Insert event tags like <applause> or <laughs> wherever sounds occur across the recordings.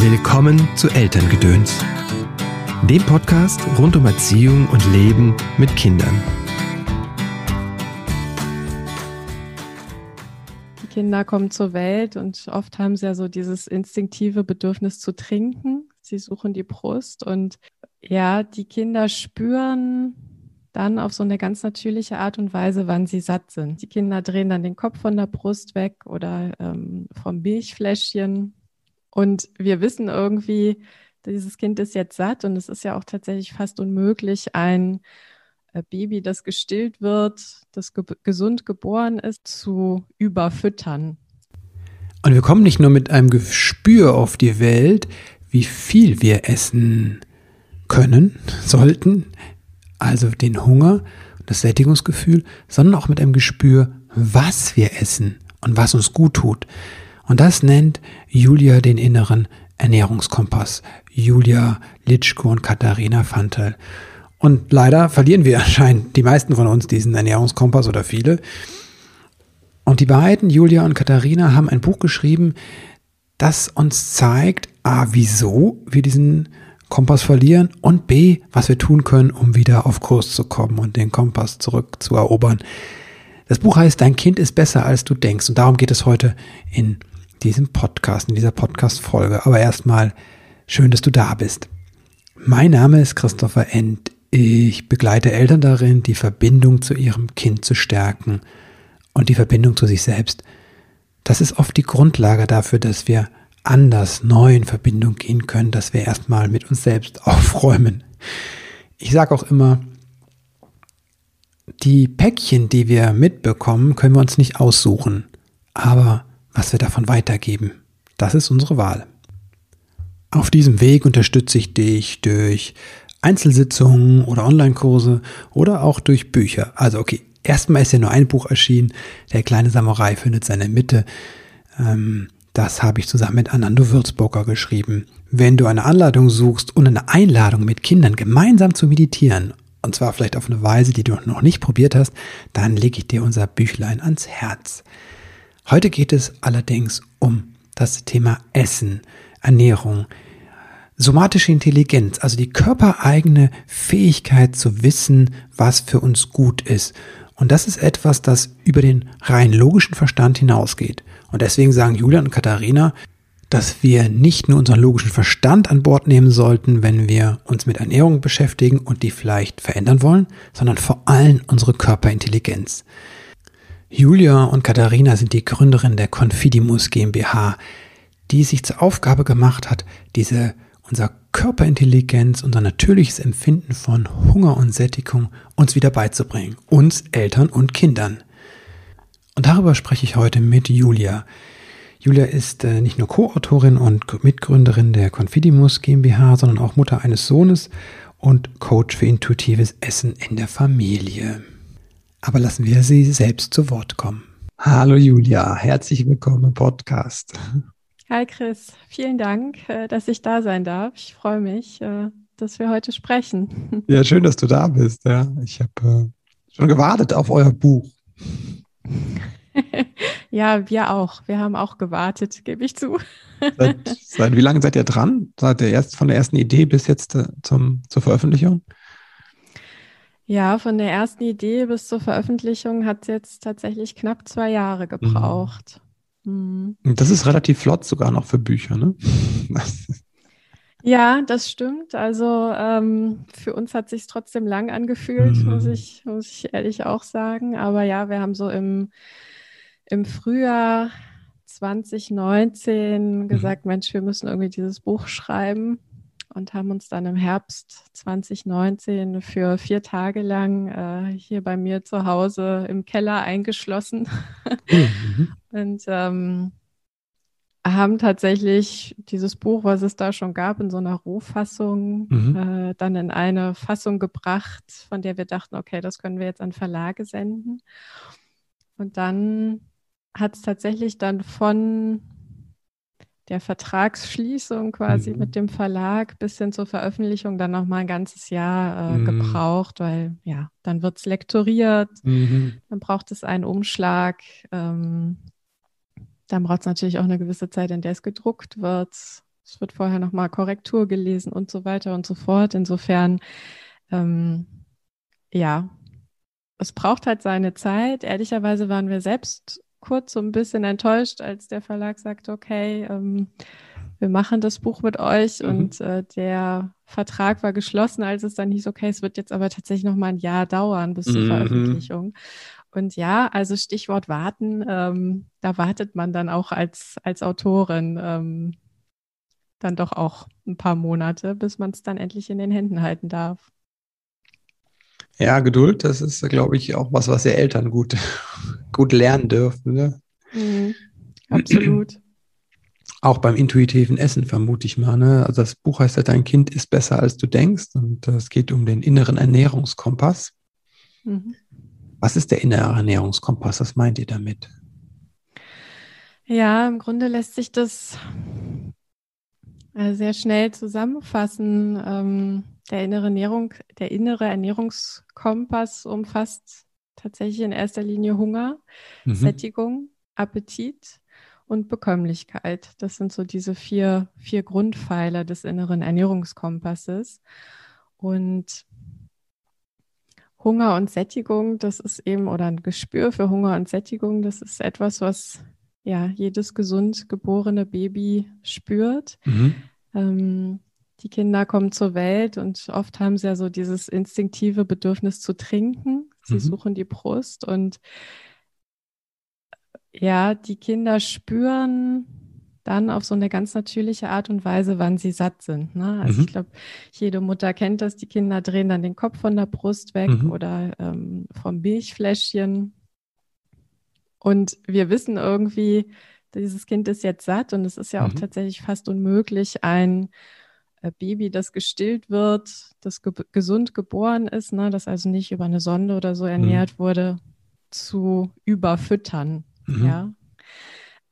Willkommen zu Elterngedöns, dem Podcast rund um Erziehung und Leben mit Kindern. Die Kinder kommen zur Welt und oft haben sie ja so dieses instinktive Bedürfnis zu trinken. Sie suchen die Brust und ja, die Kinder spüren dann auf so eine ganz natürliche Art und Weise, wann sie satt sind. Die Kinder drehen dann den Kopf von der Brust weg oder ähm, vom Milchfläschchen und wir wissen irgendwie, dieses Kind ist jetzt satt und es ist ja auch tatsächlich fast unmöglich, ein äh, Baby, das gestillt wird, das ge gesund geboren ist, zu überfüttern. Und wir kommen nicht nur mit einem Gespür auf die Welt, wie viel wir essen können, <laughs> sollten, also den Hunger, das Sättigungsgefühl, sondern auch mit einem Gespür, was wir essen und was uns gut tut. Und das nennt Julia den inneren Ernährungskompass. Julia Litschko und Katharina Fantel. Und leider verlieren wir <laughs> anscheinend die meisten von uns diesen Ernährungskompass oder viele. Und die beiden, Julia und Katharina, haben ein Buch geschrieben, das uns zeigt, a, wieso wir diesen Kompass verlieren und b, was wir tun können, um wieder auf Kurs zu kommen und den Kompass zurückzuerobern. Das Buch heißt Dein Kind ist besser als du denkst und darum geht es heute in diesem Podcast, in dieser Podcast-Folge. Aber erstmal schön, dass du da bist. Mein Name ist Christopher End. Ich begleite Eltern darin, die Verbindung zu ihrem Kind zu stärken und die Verbindung zu sich selbst. Das ist oft die Grundlage dafür, dass wir anders, neu in Verbindung gehen können, dass wir erstmal mit uns selbst <laughs> aufräumen. Ich sage auch immer, die Päckchen, die wir mitbekommen, können wir uns nicht aussuchen. Aber was wir davon weitergeben. Das ist unsere Wahl. Auf diesem Weg unterstütze ich dich durch Einzelsitzungen oder Online-Kurse oder auch durch Bücher. Also okay, erstmal ist ja nur ein Buch erschienen. Der kleine Samurai findet seine Mitte. Ähm, das habe ich zusammen mit Anando Würzburger geschrieben. Wenn du eine Anleitung suchst und eine Einladung mit Kindern gemeinsam zu meditieren, und zwar vielleicht auf eine Weise, die du noch nicht probiert hast, dann lege ich dir unser Büchlein ans Herz. Heute geht es allerdings um das Thema Essen, Ernährung, somatische Intelligenz, also die körpereigene Fähigkeit zu wissen, was für uns gut ist. Und das ist etwas, das über den rein logischen Verstand hinausgeht. Und deswegen sagen Julia und Katharina, dass wir nicht nur unseren logischen Verstand an Bord nehmen sollten, wenn wir uns mit Ernährung beschäftigen und die vielleicht verändern wollen, sondern vor allem unsere Körperintelligenz. Julia und Katharina sind die Gründerin der Confidimus GmbH, die sich zur Aufgabe gemacht hat, diese unser Körperintelligenz, unser natürliches Empfinden von Hunger und Sättigung uns wieder beizubringen, uns Eltern und Kindern. Und darüber spreche ich heute mit Julia. Julia ist äh, nicht nur Co-Autorin und Mitgründerin der Confidimus GmbH, sondern auch Mutter eines Sohnes und Coach für intuitives Essen in der Familie. Aber lassen wir sie selbst zu Wort kommen. Hallo Julia, herzlich willkommen im Podcast. Hi Chris, vielen Dank, äh, dass ich da sein darf. Ich freue mich, äh, dass wir heute sprechen. <laughs> Ja, schön, dass du da bist. Ja, ich habe äh, schon gewartet auf euer Buch. <laughs> ja, wir auch. Wir haben auch gewartet, gebe ich zu. <laughs> Seit, seit, wie lange seid ihr dran? Seit der erst, von der ersten Idee bis jetzt zum, zur Veröffentlichung? Ja, von der ersten Idee bis zur Veröffentlichung hat es jetzt tatsächlich knapp zwei Jahre mhm. gebraucht. Mhm. Das ist relativ flott sogar noch für Bücher, ne? Ja, das stimmt. Also ähm, für uns hat sich trotzdem lang angefühlt, mhm. muss, ich, muss ich ehrlich auch sagen. Aber ja, wir haben so im, im Frühjahr 2019 mhm. gesagt. Mensch, wir müssen irgendwie dieses Buch schreiben und haben uns dann im Herbst 2019 für vier Tage lang äh, hier bei mir zu Hause im Keller eingeschlossen mhm. <laughs> und ähm, haben tatsächlich dieses Buch, was es da schon gab, in so einer Rohfassung, mhm. äh, dann in eine Fassung gebracht, von der wir dachten, okay, das können wir jetzt an Verlage senden. Und dann hat es tatsächlich dann von der Vertragsschließung quasi mhm. mit dem Verlag bis hin zur Veröffentlichung dann nochmal ein ganzes Jahr äh, mhm. gebraucht, weil ja, dann wird es lektoriert, mhm. dann braucht es einen Umschlag, ähm, dann braucht es natürlich auch eine gewisse Zeit, in der es gedruckt wird. es wird vorher nochmal Korrektur gelesen und so weiter und so fort. Insofern, ähm, ja, es braucht halt seine Zeit. Ehrlicherweise waren wir selbst kurz so ein bisschen enttäuscht, als der Verlag sagte, okay, ähm, wir machen das Buch mit euch mhm. und äh, der Vertrag war geschlossen, als es dann hieß, okay, es wird jetzt aber tatsächlich noch mal ein Jahr dauern bis zur mhm. Veröffentlichung. Und ja, also Stichwort warten, ähm, da wartet man dann auch als, als Autorin ähm, dann doch auch ein paar Monate, bis man es dann endlich in den Händen halten darf. Ja, Geduld, das ist, glaube ich, auch was, was die Eltern gut, gut lernen dürfen. Ne? Mhm, absolut. Auch beim intuitiven Essen vermute ich mal. Ne? Also das Buch heißt ja, dein Kind ist besser, als du denkst. Und es geht um den inneren Ernährungskompass. Mhm. Was ist der innere Ernährungskompass? Was meint ihr damit? Ja, im Grunde lässt sich das äh, sehr schnell zusammenfassen. Ähm, der innere Ernährung, der innere Ernährungskompass umfasst tatsächlich in erster Linie Hunger, mhm. Sättigung, Appetit und Bekömmlichkeit. Das sind so diese vier, vier Grundpfeiler des inneren Ernährungskompasses. Und Hunger und Sättigung, das ist eben, oder ein Gespür für Hunger und Sättigung, das ist etwas, was ja jedes gesund geborene Baby spürt. Mhm. Ähm, die Kinder kommen zur Welt und oft haben sie ja so dieses instinktive Bedürfnis zu trinken. Sie mhm. suchen die Brust und ja, die Kinder spüren dann auf so eine ganz natürliche Art und Weise, wann sie satt sind. Ne? Also mhm. ich glaube, jede Mutter kennt das, die Kinder drehen dann den Kopf von der Brust weg mhm. oder ähm, vom Milchfläschchen. Und wir wissen irgendwie, dieses Kind ist jetzt satt und es ist ja auch mhm. tatsächlich fast unmöglich, ein Baby, das gestillt wird, das ge gesund geboren ist, ne, das also nicht über eine Sonde oder so ernährt mhm. wurde, zu überfüttern. Mhm. Ja.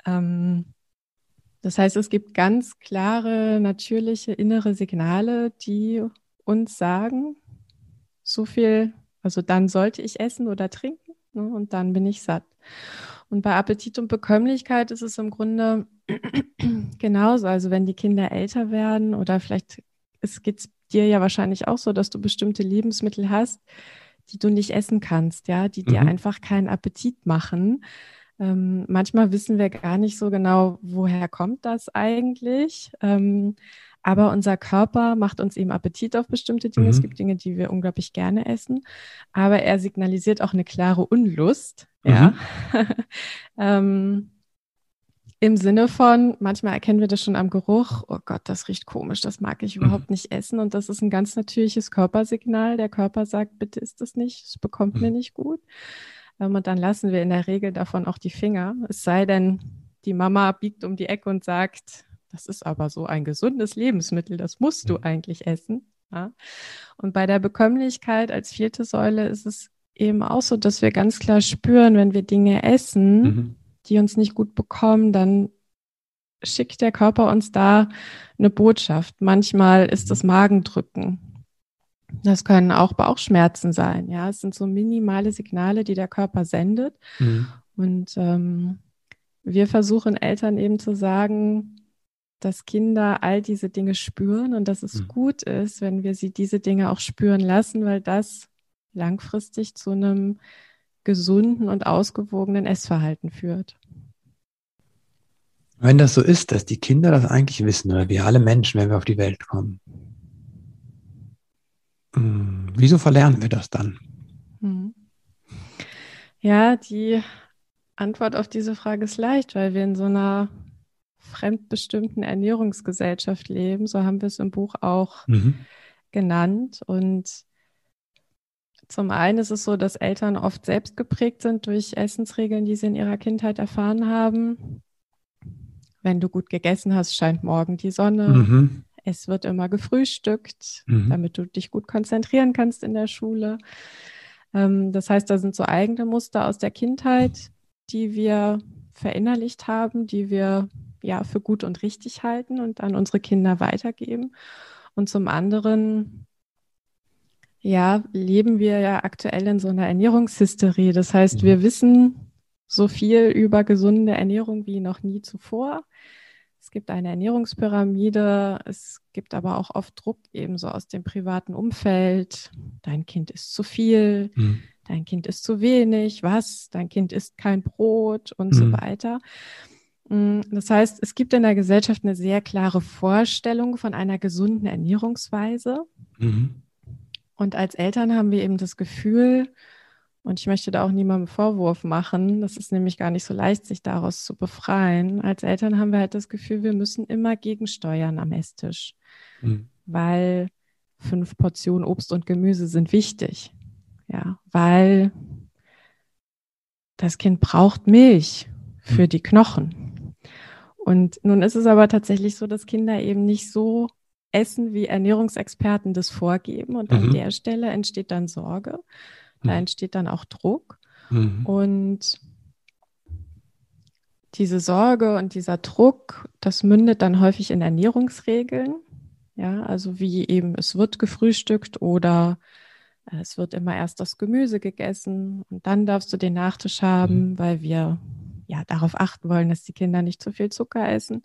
Ähm, das heißt, es gibt ganz klare, natürliche innere Signale, die uns sagen, so viel, also dann sollte ich essen oder trinken ne, und dann bin ich satt. Und bei Appetit und Bekömmlichkeit ist es im Grunde genauso. Also wenn die Kinder älter werden oder vielleicht es geht dir ja wahrscheinlich auch so, dass du bestimmte Lebensmittel hast, die du nicht essen kannst, ja, die dir mhm. einfach keinen Appetit machen. Ähm, manchmal wissen wir gar nicht so genau, woher kommt das eigentlich. Ähm, aber unser Körper macht uns eben Appetit auf bestimmte Dinge. Mhm. Es gibt Dinge, die wir unglaublich gerne essen. Aber er signalisiert auch eine klare Unlust. Mhm. Ja. <laughs> ähm, Im Sinne von, manchmal erkennen wir das schon am Geruch, oh Gott, das riecht komisch, das mag ich überhaupt mhm. nicht essen. Und das ist ein ganz natürliches Körpersignal. Der Körper sagt, bitte ist das nicht, es bekommt mir mhm. nicht gut. Ähm, und dann lassen wir in der Regel davon auch die Finger. Es sei denn, die Mama biegt um die Ecke und sagt, das ist aber so ein gesundes Lebensmittel, das musst du mhm. eigentlich essen. Ja? Und bei der Bekömmlichkeit als vierte Säule ist es eben auch so, dass wir ganz klar spüren, wenn wir Dinge essen, mhm. Die uns nicht gut bekommen, dann schickt der Körper uns da eine Botschaft. Manchmal ist es mhm. Magendrücken. Das können auch Bauchschmerzen sein. Ja, es sind so minimale Signale, die der Körper sendet. Mhm. Und ähm, wir versuchen Eltern eben zu sagen, dass Kinder all diese Dinge spüren und dass es mhm. gut ist, wenn wir sie diese Dinge auch spüren lassen, weil das langfristig zu einem gesunden und ausgewogenen Essverhalten führt. Wenn das so ist, dass die Kinder das eigentlich wissen, oder wir alle Menschen, wenn wir auf die Welt kommen, hm, wieso verlernen wir das dann? Hm. Ja, die Antwort auf diese Frage ist leicht, weil wir in so einer fremdbestimmten Ernährungsgesellschaft leben. So haben wir es im Buch auch mhm. genannt. Und zum einen ist es so, dass Eltern oft selbst geprägt sind durch Essensregeln, die sie in ihrer Kindheit erfahren haben. Wenn du gut gegessen hast, scheint morgen die Sonne. Mhm. Es wird immer gefrühstückt, mhm. damit du dich gut konzentrieren kannst in der Schule. Ähm, das heißt, da sind so eigene Muster aus der Kindheit, die wir verinnerlicht haben, die wir ja für gut und richtig halten und an unsere Kinder weitergeben. Und zum anderen ja, leben wir ja aktuell in so einer Ernährungshysterie. Das heißt, wir mhm. wissen so viel über gesunde Ernährung wie noch nie zuvor. Es gibt eine Ernährungspyramide, es gibt aber auch oft Druck ebenso aus dem privaten Umfeld. Dein Kind ist zu viel, mhm. dein Kind ist zu wenig, was? Dein Kind isst kein Brot und mhm. so weiter. Mm, das heißt, es gibt in der Gesellschaft eine sehr klare Vorstellung von einer gesunden Ernährungsweise. Mhm. Und als Eltern haben wir eben das Gefühl, und ich möchte da auch niemandem Vorwurf machen, das ist nämlich gar nicht so leicht, sich daraus zu befreien. Als Eltern haben wir halt das Gefühl, wir müssen immer gegensteuern am Esstisch, mhm. weil fünf Portionen Obst und Gemüse sind wichtig. Ja, weil das Kind braucht Milch für mhm. die Knochen. Und nun ist es aber tatsächlich so, dass Kinder eben nicht so essen, wie Ernährungsexperten das vorgeben. Und an mhm. der Stelle entsteht dann Sorge, da mhm. entsteht dann auch Druck. Mhm. Und diese Sorge und dieser Druck, das mündet dann häufig in Ernährungsregeln. Ja, also wie eben es wird gefrühstückt oder äh, es wird immer erst das Gemüse gegessen und dann darfst du den Nachtisch haben, mhm. weil wir ja darauf achten wollen, dass die Kinder nicht zu viel Zucker essen.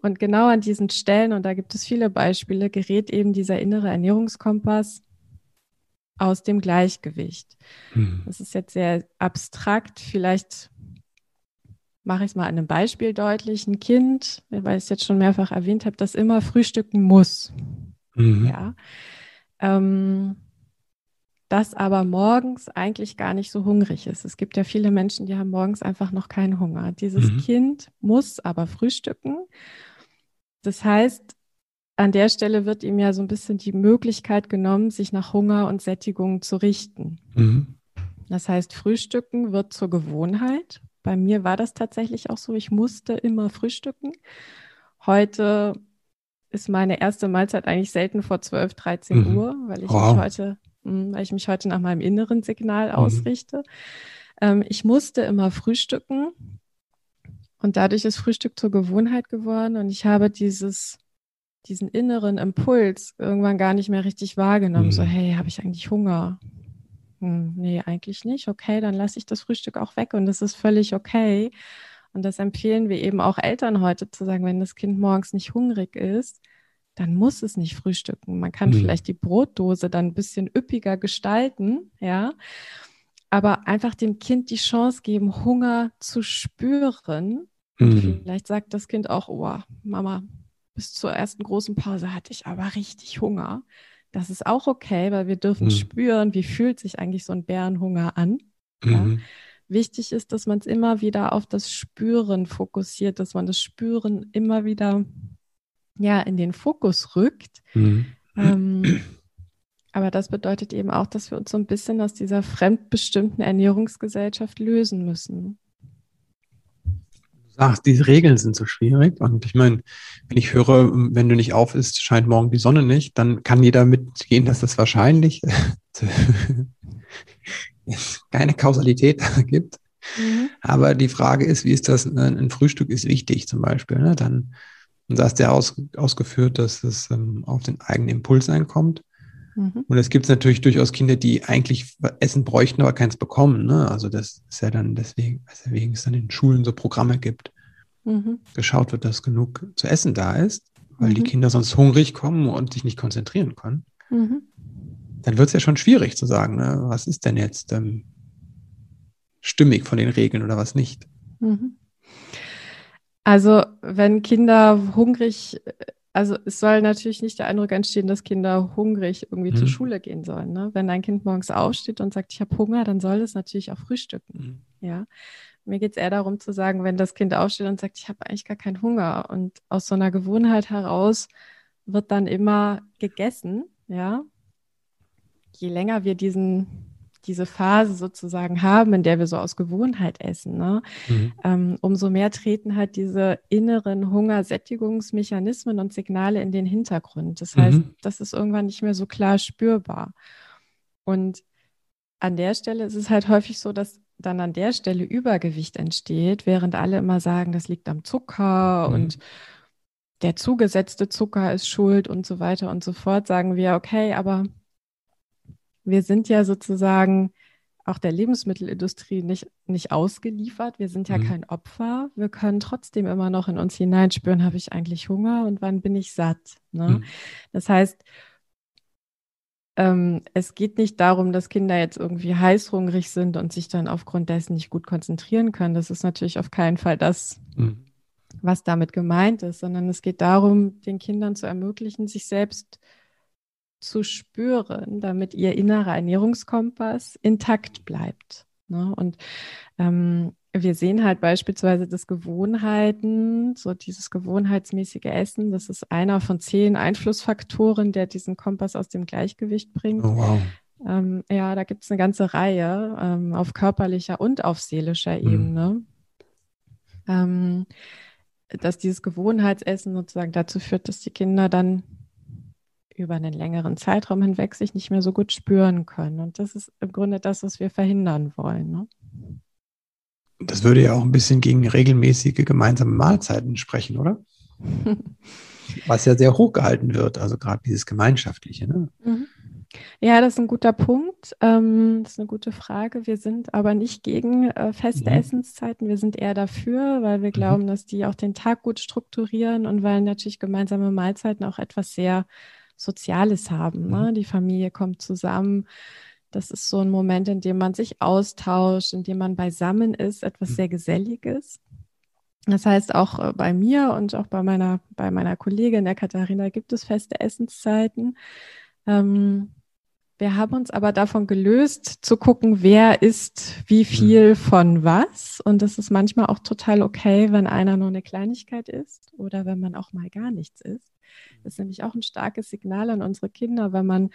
Und genau an diesen Stellen, und da gibt es viele Beispiele, gerät eben dieser innere Ernährungskompass aus dem Gleichgewicht. Mhm. Das ist jetzt sehr abstrakt. Vielleicht mache ich es mal an einem Beispiel deutlich. Ein Kind, weil ich es jetzt schon mehrfach erwähnt habe, das immer frühstücken muss. Mhm. Ja. Ähm, das aber morgens eigentlich gar nicht so hungrig ist. Es gibt ja viele Menschen, die haben morgens einfach noch keinen Hunger. Dieses mhm. Kind muss aber frühstücken. Das heißt, an der Stelle wird ihm ja so ein bisschen die Möglichkeit genommen, sich nach Hunger und Sättigung zu richten. Mhm. Das heißt, Frühstücken wird zur Gewohnheit. Bei mir war das tatsächlich auch so. Ich musste immer frühstücken. Heute ist meine erste Mahlzeit eigentlich selten vor 12, 13 mhm. Uhr, weil ich wow. mich heute hm, weil ich mich heute nach meinem inneren Signal mhm. ausrichte. Ähm, ich musste immer frühstücken und dadurch ist Frühstück zur Gewohnheit geworden und ich habe dieses, diesen inneren Impuls irgendwann gar nicht mehr richtig wahrgenommen. Mhm. So, hey, habe ich eigentlich Hunger? Hm, nee, eigentlich nicht. Okay, dann lasse ich das Frühstück auch weg und das ist völlig okay. Und das empfehlen wir eben auch Eltern heute zu sagen, wenn das Kind morgens nicht hungrig ist, dann muss es nicht frühstücken. Man kann mhm. vielleicht die Brotdose dann ein bisschen üppiger gestalten, ja. Aber einfach dem Kind die Chance geben, Hunger zu spüren. Mhm. Vielleicht sagt das Kind auch, oh, Mama, bis zur ersten großen Pause hatte ich aber richtig Hunger. Das ist auch okay, weil wir dürfen mhm. spüren, wie fühlt sich eigentlich so ein Bärenhunger an. Ja? Mhm. Wichtig ist, dass man es immer wieder auf das Spüren fokussiert, dass man das Spüren immer wieder ja in den Fokus rückt. Mhm. Ähm, aber das bedeutet eben auch, dass wir uns so ein bisschen aus dieser fremdbestimmten Ernährungsgesellschaft lösen müssen. Sagst, diese Regeln sind so schwierig. Und ich meine, wenn ich höre, wenn du nicht auf isst, scheint morgen die Sonne nicht, dann kann jeder mitgehen, dass das wahrscheinlich <laughs> keine Kausalität <laughs> gibt. Mhm. Aber die Frage ist, wie ist das? Ein Frühstück ist wichtig zum Beispiel. Ne? Dann und da hast du ja aus, ausgeführt, dass es ähm, auf den eigenen Impuls einkommt. Mhm. Und es gibt natürlich durchaus Kinder, die eigentlich Essen bräuchten, aber keins bekommen. Ne? Also das ist ja dann deswegen, weswegen es dann in Schulen so Programme gibt. Mhm. Geschaut wird, dass genug zu essen da ist, weil mhm. die Kinder sonst hungrig kommen und sich nicht konzentrieren können. Mhm. Dann wird es ja schon schwierig zu sagen, ne? was ist denn jetzt ähm, stimmig von den Regeln oder was nicht. Mhm. Also wenn Kinder hungrig, also es soll natürlich nicht der Eindruck entstehen, dass Kinder hungrig irgendwie mhm. zur Schule gehen sollen. Ne? Wenn ein Kind morgens aufsteht und sagt, ich habe Hunger, dann soll es natürlich auch frühstücken. Mhm. Ja. Mir geht es eher darum zu sagen, wenn das Kind aufsteht und sagt, ich habe eigentlich gar keinen Hunger und aus so einer Gewohnheit heraus wird dann immer gegessen, ja. Je länger wir diesen diese Phase sozusagen haben, in der wir so aus Gewohnheit essen, ne? Mhm. Ähm, umso mehr treten halt diese inneren Hungersättigungsmechanismen und Signale in den Hintergrund. Das heißt, mhm. das ist irgendwann nicht mehr so klar spürbar. Und an der Stelle ist es halt häufig so, dass dann an der Stelle Übergewicht entsteht, während alle immer sagen, das liegt am Zucker mhm. und der zugesetzte Zucker ist schuld und so weiter und so fort, sagen wir, okay, aber wir sind ja sozusagen auch der Lebensmittelindustrie nicht, nicht ausgeliefert. Wir sind ja mhm. kein Opfer. Wir können trotzdem immer noch in uns hineinspüren, habe ich eigentlich Hunger und wann bin ich satt. Ne? Mhm. Das heißt, ähm, es geht nicht darum, dass Kinder jetzt irgendwie heißhungrig sind und sich dann aufgrund dessen nicht gut konzentrieren können. Das ist natürlich auf keinen Fall das, mhm. was damit gemeint ist, sondern es geht darum, den Kindern zu ermöglichen, sich selbst zu spüren, damit ihr innerer Ernährungskompass intakt bleibt. Ne? Und ähm, wir sehen halt beispielsweise, dass Gewohnheiten, so dieses gewohnheitsmäßige Essen, das ist einer von zehn Einflussfaktoren, der diesen Kompass aus dem Gleichgewicht bringt. Oh, wow. Ähm, ja, da gibt es eine ganze Reihe ähm, auf körperlicher und auf seelischer mhm. Ebene. Ähm, dass dieses Gewohnheitsessen sozusagen dazu führt, dass die Kinder dann über einen längeren Zeitraum hinweg sich nicht mehr so gut spüren können. Und das ist im Grunde das, was wir verhindern wollen. Ne? Das würde ja auch ein bisschen gegen regelmäßige gemeinsame Mahlzeiten sprechen, oder? <laughs> Was ja sehr hoch gehalten wird, also gerade dieses Gemeinschaftliche. Ne? Mhm. Ja, das ist ein guter Punkt. Ähm, das ist eine gute Frage. Wir sind aber nicht gegen äh, feste mhm. Essenszeiten. Wir sind eher dafür, weil wir mhm. glauben, dass die auch den Tag gut strukturieren und weil natürlich gemeinsame Mahlzeiten auch etwas sehr Soziales haben. Ne? Mhm. Die Familie kommt zusammen. Das ist so ein Moment, in dem man sich austauscht, in dem man beisammen ist, etwas mhm. sehr Geselliges. Das heißt, auch äh, bei mir und auch bei meiner, bei meiner Kollegin, der Katharina, gibt es feste Essenszeiten. Ähm, wir haben uns aber davon gelöst, zu gucken, wer isst wie mhm. viel von was. Und das ist manchmal auch total okay, wenn einer nur eine Kleinigkeit isst oder wenn man auch mal gar nichts isst. Das ist nämlich auch ein starkes Signal an unsere Kinder, wenn man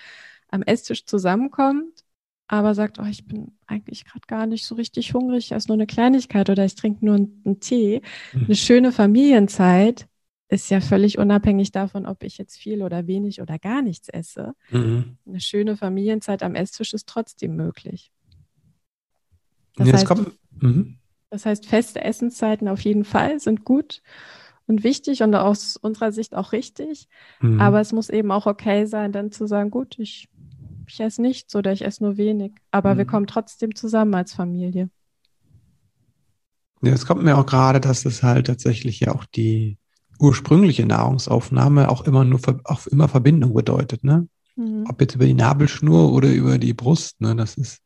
am Esstisch zusammenkommt, aber sagt, oh, ich bin eigentlich gerade gar nicht so richtig hungrig, ich esse nur eine Kleinigkeit oder ich trinke nur einen Tee. Mhm. Eine schöne Familienzeit ist ja völlig unabhängig davon, ob ich jetzt viel oder wenig oder gar nichts esse. Mhm. Eine schöne Familienzeit am Esstisch ist trotzdem möglich. Das, heißt, kommt, mhm. das heißt, feste Essenszeiten auf jeden Fall sind gut und wichtig und aus unserer Sicht auch richtig. Mhm. Aber es muss eben auch okay sein, dann zu sagen, gut, ich, ich esse nichts oder ich esse nur wenig. Aber mhm. wir kommen trotzdem zusammen als Familie. Ja, es kommt mir auch gerade, dass es halt tatsächlich ja auch die ursprüngliche Nahrungsaufnahme auch immer nur auch immer Verbindung bedeutet, ne? Mhm. Ob jetzt über die Nabelschnur oder über die Brust, ne? Das ist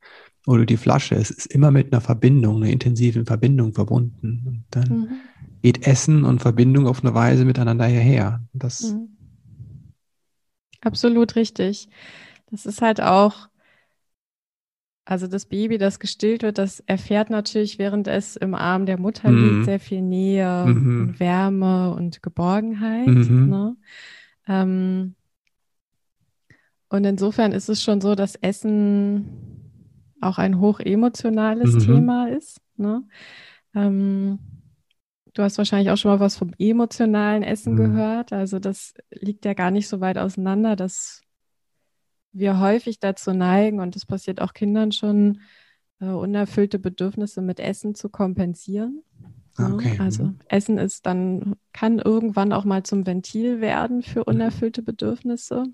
oder die Flasche, es ist immer mit einer Verbindung, einer intensiven Verbindung verbunden. Und dann mhm geht Essen und Verbindung auf eine Weise miteinander her. Das mhm. Absolut richtig. Das ist halt auch, also das Baby, das gestillt wird, das erfährt natürlich, während es im Arm der Mutter mhm. liegt, sehr viel Nähe mhm. und Wärme und Geborgenheit. Mhm. Ne? Ähm, und insofern ist es schon so, dass Essen auch ein hochemotionales mhm. Thema ist. Ne? Ähm, Du hast wahrscheinlich auch schon mal was vom emotionalen Essen mhm. gehört. Also das liegt ja gar nicht so weit auseinander, dass wir häufig dazu neigen, und das passiert auch Kindern schon, äh, unerfüllte Bedürfnisse mit Essen zu kompensieren. Ah, okay. Also mhm. Essen ist dann, kann irgendwann auch mal zum Ventil werden für mhm. unerfüllte Bedürfnisse.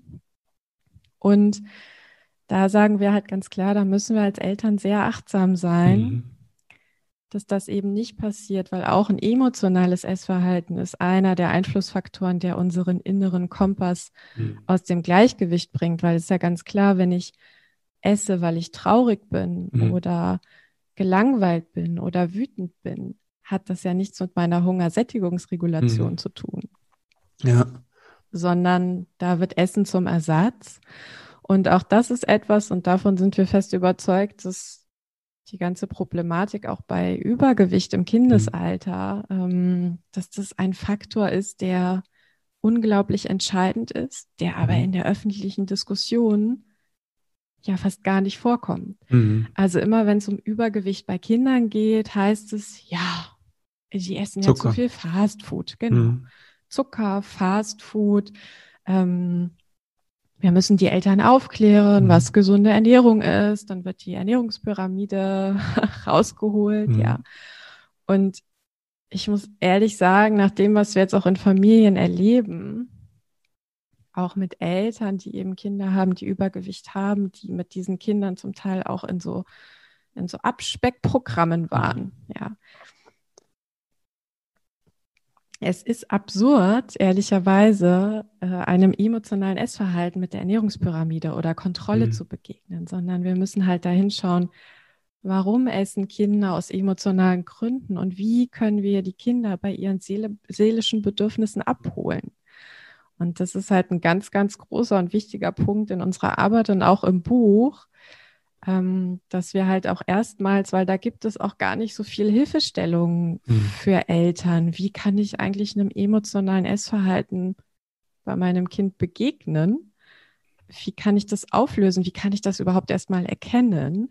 Und da sagen wir halt ganz klar, da müssen wir als Eltern sehr achtsam sein. Mhm dass das eben nicht passiert, weil auch ein emotionales Essverhalten ist einer der Einflussfaktoren, der unseren inneren Kompass mhm. aus dem Gleichgewicht bringt, weil es ist ja ganz klar, wenn ich esse, weil ich traurig bin mhm. oder gelangweilt bin oder wütend bin, hat das ja nichts mit meiner Hungersättigungsregulation mhm. zu tun. Ja. Sondern da wird Essen zum Ersatz. Und auch das ist etwas, und davon sind wir fest überzeugt, dass die ganze Problematik auch bei Übergewicht im Kindesalter, mhm. ähm, dass das ein Faktor ist, der unglaublich entscheidend ist, der aber mhm. in der öffentlichen Diskussion ja fast gar nicht vorkommt. Mhm. Also immer wenn es um Übergewicht bei Kindern geht, heißt es, ja, die essen ja zu viel Fastfood, genau. Mhm. Zucker, Fastfood, ähm, wir müssen die Eltern aufklären, mhm. was gesunde Ernährung ist. Dann wird die Ernährungspyramide <laughs> rausgeholt, mhm. ja. Und ich muss ehrlich sagen, nach dem, was wir jetzt auch in Familien erleben, auch mit Eltern, die eben Kinder haben, die Übergewicht haben, die mit diesen Kindern zum Teil auch in so in so Abspeckprogrammen waren. Ja. Es ist absurd, ehrlicherweise, äh, einem emotionalen Essverhalten mit der Ernährungspyramide oder Kontrolle mhm. zu begegnen, sondern wir müssen halt dahin schauen, warum essen Kinder aus emotionalen Gründen und wie können wir die Kinder bei ihren seele, seelischen Bedürfnissen abholen. Und das ist halt ein ganz, ganz großer und wichtiger Punkt in unserer Arbeit und auch im Buch, ähm, dass wir halt auch erstmals, weil da gibt es auch gar nicht so viel Hilfestellung mhm. für Eltern. Wie kann ich eigentlich einem emotionalen Essverhalten bei meinem Kind begegnen? Wie kann ich das auflösen? Wie kann ich das überhaupt erstmal erkennen?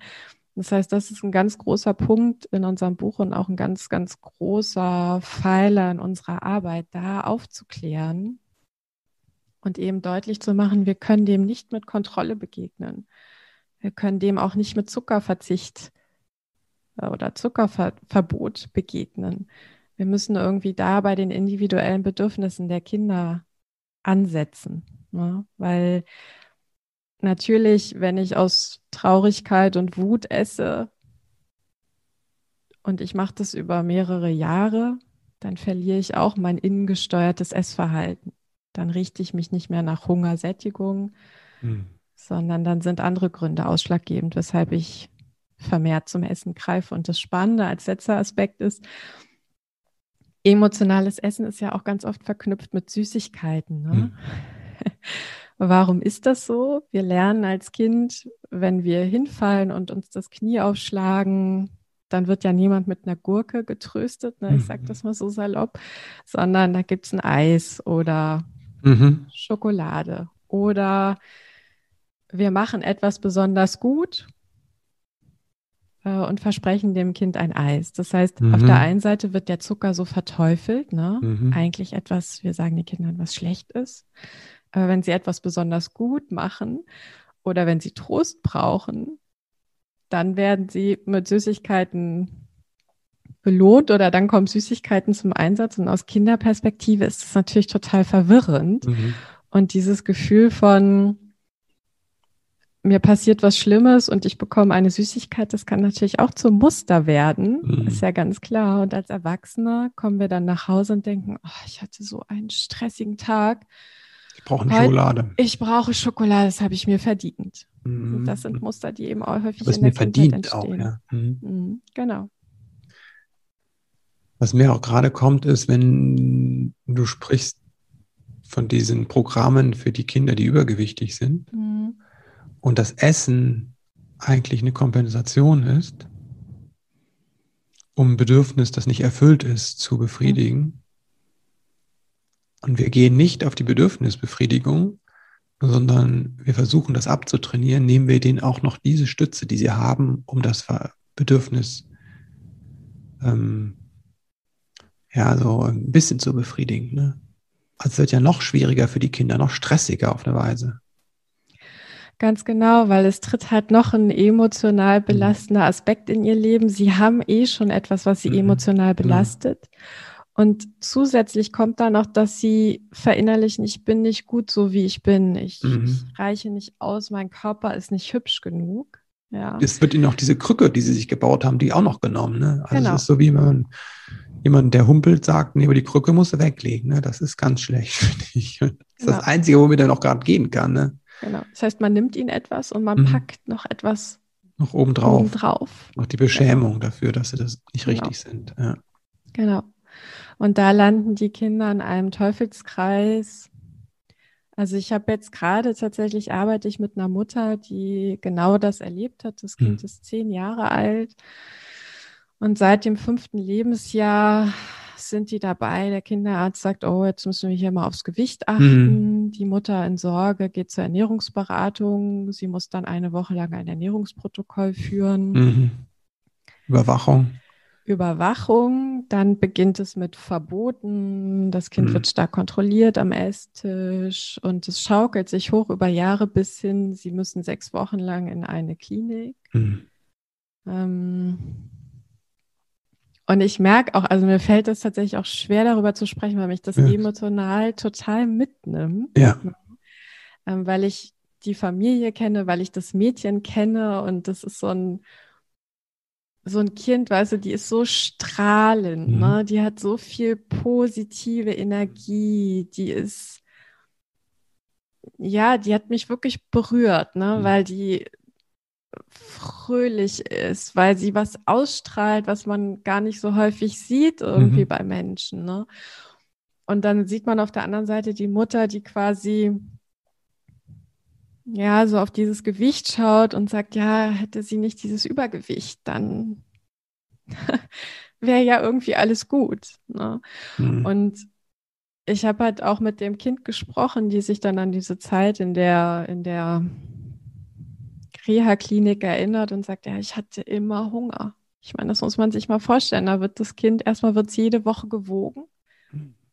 Das heißt, das ist ein ganz großer Punkt in unserem Buch und auch ein ganz, ganz großer Pfeiler in unserer Arbeit, da aufzuklären und eben deutlich zu machen, wir können dem nicht mit Kontrolle begegnen. Wir können dem auch nicht mit Zuckerverzicht äh, oder Zuckerverbot begegnen. Wir müssen irgendwie da bei den individuellen Bedürfnissen der Kinder ansetzen. Ne? Weil natürlich, wenn ich aus Traurigkeit und Wut esse und ich mache das über mehrere Jahre, dann verliere ich auch mein innengesteuertes Essverhalten. Dann richte ich mich nicht mehr nach Hungersättigung, hm sondern dann sind andere Gründe ausschlaggebend, weshalb ich vermehrt zum Essen greife. Und das Spannende als letzter Aspekt ist, emotionales Essen ist ja auch ganz oft verknüpft mit Süßigkeiten. Ne? Hm. <laughs> Warum ist das so? Wir lernen als Kind, wenn wir hinfallen und uns das Knie aufschlagen, dann wird ja niemand mit einer Gurke getröstet, ne? ich sage hm. das mal so salopp, sondern da gibt es ein Eis oder mhm. Schokolade oder wir machen etwas besonders gut äh, und versprechen dem Kind ein Eis. Das heißt, mhm. auf der einen Seite wird der Zucker so verteufelt, ne? Mhm. Eigentlich etwas, wir sagen den Kindern, was schlecht ist. Aber wenn sie etwas besonders gut machen oder wenn sie Trost brauchen, dann werden sie mit Süßigkeiten belohnt oder dann kommen Süßigkeiten zum Einsatz. Und aus Kinderperspektive ist das natürlich total verwirrend. Mhm. Und dieses Gefühl von, mir passiert was Schlimmes und ich bekomme eine Süßigkeit, das kann natürlich auch zum Muster werden, mhm. ist ja ganz klar. Und als Erwachsene kommen wir dann nach Hause und denken, oh, ich hatte so einen stressigen Tag. Ich brauche eine Schokolade. Ich brauche Schokolade, das habe ich mir verdient. Mhm. Und das sind Muster, die eben auch häufig Was in der mir Kindheit verdient entstehen. Auch, ja. Mhm. mhm. Genau. Was mir auch gerade kommt, ist, wenn du sprichst von diesen Programmen für die Kinder, die übergewichtig sind. Mhm und das Essen eigentlich eine Kompensation ist, um ein Bedürfnis, das nicht erfüllt ist, zu befriedigen. Und wir gehen nicht auf die Bedürfnisbefriedigung, sondern wir versuchen das abzutrainieren, nehmen wir denen auch noch diese Stütze, die sie haben, um das Bedürfnis ähm, ja so ein bisschen zu befriedigen. Ne? Also es wird ja noch schwieriger für die Kinder, noch stressiger auf eine Weise. Ganz genau, weil es tritt halt noch ein emotional mhm. belastender Aspekt in ihr Leben. Sie haben eh schon etwas, was sie mhm. emotional genau. belastet. Und zusätzlich kommt da noch, dass sie verinnerlichen, ich bin nicht gut so, wie ich bin. Ich, mhm. ich reiche nicht aus, mein Körper ist nicht hübsch genug. Ja. Es wird ihnen auch diese Krücke, die sie sich gebaut haben, die auch noch genommen. Ne? Also genau. es ist so wie wenn man jemand, der humpelt, sagt, nee, aber die Krücke muss er weglegen. Ne? Das ist ganz schlecht, finde ich. Das ist genau. das Einzige, womit er noch gerade gehen kann. Ne? Genau. Das heißt, man nimmt ihn etwas und man mhm. packt noch etwas noch obendrauf. obendrauf. Noch die Beschämung genau. dafür, dass sie das nicht genau. richtig sind. Ja. Genau. Und da landen die Kinder in einem Teufelskreis. Also ich habe jetzt gerade tatsächlich arbeite ich mit einer Mutter, die genau das erlebt hat. Das Kind mhm. ist zehn Jahre alt und seit dem fünften Lebensjahr sind die dabei. Der Kinderarzt sagt, oh, jetzt müssen wir hier mal aufs Gewicht achten. Mhm. Die Mutter in Sorge geht zur Ernährungsberatung. Sie muss dann eine Woche lang ein Ernährungsprotokoll führen. Mhm. Überwachung. Überwachung, dann beginnt es mit Verboten, das Kind mhm. wird stark kontrolliert am Esstisch und es schaukelt sich hoch über Jahre bis hin, sie müssen sechs Wochen lang in eine Klinik. Mhm. Ähm, und ich merke auch, also mir fällt es tatsächlich auch schwer, darüber zu sprechen, weil mich das ja. emotional total mitnimmt. Ja. Ähm, weil ich die Familie kenne, weil ich das Mädchen kenne und das ist so ein, so ein Kind, weißt du, die ist so strahlend, mhm. ne? Die hat so viel positive Energie, die ist, ja, die hat mich wirklich berührt, ne? Mhm. Weil die fröhlich ist, weil sie was ausstrahlt, was man gar nicht so häufig sieht irgendwie mhm. bei Menschen, ne? Und dann sieht man auf der anderen Seite die Mutter, die quasi ja, so auf dieses Gewicht schaut und sagt, ja, hätte sie nicht dieses Übergewicht, dann <laughs> wäre ja irgendwie alles gut. Ne? Mhm. Und ich habe halt auch mit dem Kind gesprochen, die sich dann an diese Zeit in der, in der Reha-Klinik erinnert und sagt, ja, ich hatte immer Hunger. Ich meine, das muss man sich mal vorstellen. Da wird das Kind, erstmal wird es jede Woche gewogen.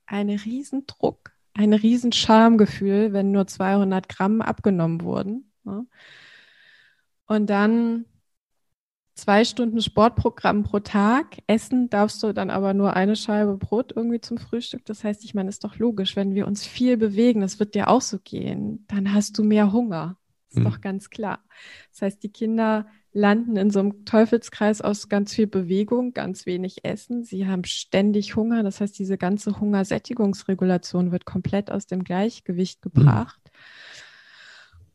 Ein Riesendruck ein riesen Schamgefühl, wenn nur 200 Gramm abgenommen wurden. Ne? Und dann zwei Stunden Sportprogramm pro Tag. Essen darfst du dann aber nur eine Scheibe Brot irgendwie zum Frühstück. Das heißt, ich meine, ist doch logisch, wenn wir uns viel bewegen, das wird dir auch so gehen, dann hast du mehr Hunger. Ist hm. doch ganz klar. Das heißt, die Kinder landen in so einem Teufelskreis aus ganz viel Bewegung, ganz wenig Essen. Sie haben ständig Hunger. Das heißt, diese ganze Hungersättigungsregulation wird komplett aus dem Gleichgewicht mhm. gebracht. Mhm.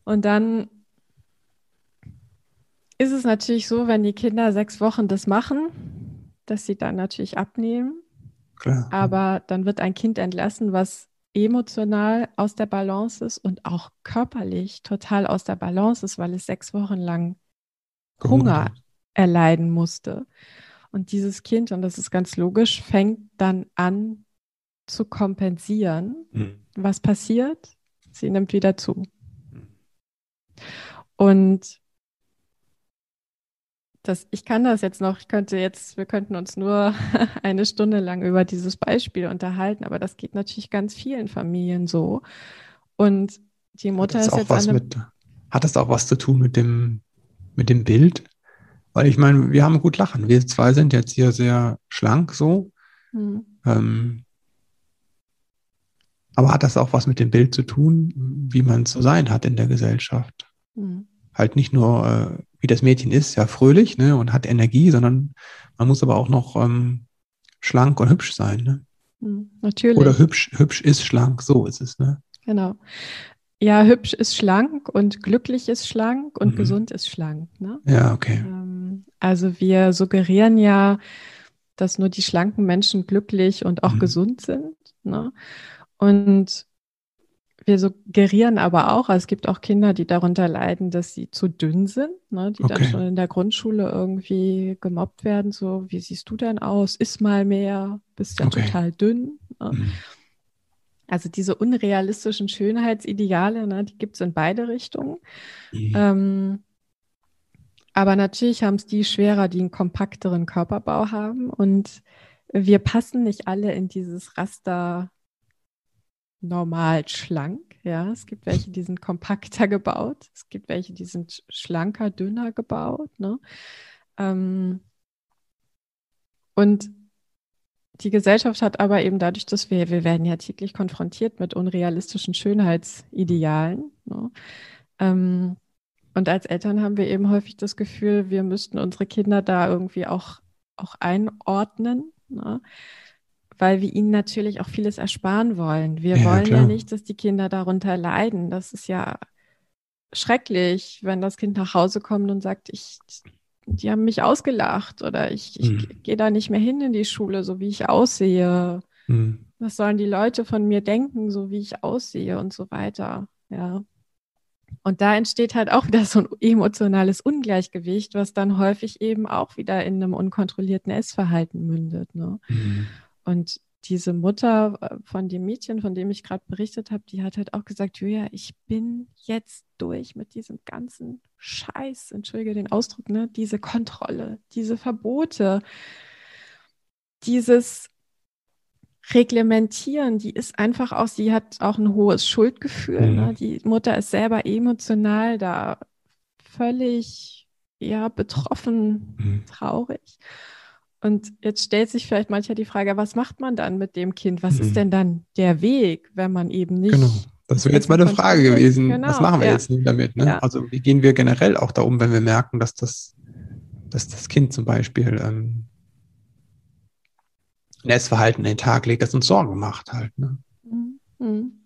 Und dann ist es natürlich so, wenn die Kinder sechs Wochen das machen, dass sie dann natürlich abnehmen. Klar. Aber dann wird ein Kind entlassen, was emotional aus der Balance ist und auch körperlich total aus der Balance ist, weil es sechs Wochen lang Hunger erleiden musste. Und dieses Kind, und das ist ganz logisch, fängt dann an zu kompensieren. Mhm. Was passiert? Sie nimmt wieder zu. Und das, ich kann das jetzt noch, ich könnte jetzt, wir könnten uns nur <laughs> eine Stunde lang über dieses Beispiel unterhalten, aber das geht natürlich ganz vielen Familien so. Und die Mutter ist jetzt was mit, hat das auch was zu tun mit dem mit dem Bild. Weil ich meine, wir haben gut lachen. Wir zwei sind jetzt hier sehr schlank so. Mhm. Ähm, aber hat das auch was mit dem Bild zu tun, wie man zu sein hat in der Gesellschaft? Mhm. Halt nicht nur, äh, wie das Mädchen ist, ja fröhlich ne, und hat Energie, sondern man muss aber auch noch ähm, schlank und hübsch sein. Ne? Mhm, natürlich. Oder hübsch, hübsch ist schlank, so ist es. Ne? Genau. Ja, hübsch ist schlank und glücklich ist schlank und mhm. gesund ist schlank. Ne? Ja, okay. Ähm, also wir suggerieren ja, dass nur die schlanken Menschen glücklich und auch mhm. gesund sind. Ne? Und wir suggerieren aber auch, es gibt auch Kinder, die darunter leiden, dass sie zu dünn sind, ne? die okay. dann schon in der Grundschule irgendwie gemobbt werden, so, wie siehst du denn aus? Iss mal mehr, bist ja okay. total dünn. Ne? Mhm. Also diese unrealistischen Schönheitsideale, ne, die gibt es in beide Richtungen. Mhm. Ähm, aber natürlich haben es die schwerer, die einen kompakteren Körperbau haben. Und wir passen nicht alle in dieses Raster normal schlank. Ja, es gibt welche, die sind kompakter gebaut. Es gibt welche, die sind schlanker, dünner gebaut. Ne? Ähm, und die Gesellschaft hat aber eben dadurch, dass wir, wir werden ja täglich konfrontiert mit unrealistischen Schönheitsidealen. Ne? Ähm, und als Eltern haben wir eben häufig das Gefühl, wir müssten unsere Kinder da irgendwie auch, auch einordnen, ne? Weil wir ihnen natürlich auch vieles ersparen wollen. Wir ja, wollen klar. ja nicht, dass die Kinder darunter leiden. Das ist ja schrecklich, wenn das Kind nach Hause kommt und sagt, ich die haben mich ausgelacht oder ich, ich mhm. gehe da nicht mehr hin in die Schule, so wie ich aussehe. Mhm. Was sollen die Leute von mir denken, so wie ich aussehe und so weiter. Ja. Und da entsteht halt auch wieder so ein emotionales Ungleichgewicht, was dann häufig eben auch wieder in einem unkontrollierten Essverhalten mündet. Ne? Mhm. Und diese Mutter äh, von dem Mädchen, von dem ich gerade berichtet habe, die hat halt auch gesagt, Julia, ich bin jetzt durch mit diesem ganzen Scheiß, entschuldige den Ausdruck, ne, diese Kontrolle, diese Verbote, dieses Reglementieren, die ist einfach auch, sie hat auch ein hohes Schuldgefühl. Mhm. Ne? Die Mutter ist selber emotional da völlig ja betroffen, mhm. traurig. Und jetzt stellt sich vielleicht manchmal die Frage, was macht man dann mit dem Kind? Was mhm. ist denn dann der Weg, wenn man eben nicht. Genau. Das wäre jetzt meine Frage gewesen. Genau. Was machen wir ja. jetzt damit? Ne? Ja. Also wie gehen wir generell auch da um, wenn wir merken, dass das dass das Kind zum Beispiel ähm, ein Essverhalten an den Tag legt, das uns Sorgen macht halt. Ne? Mhm.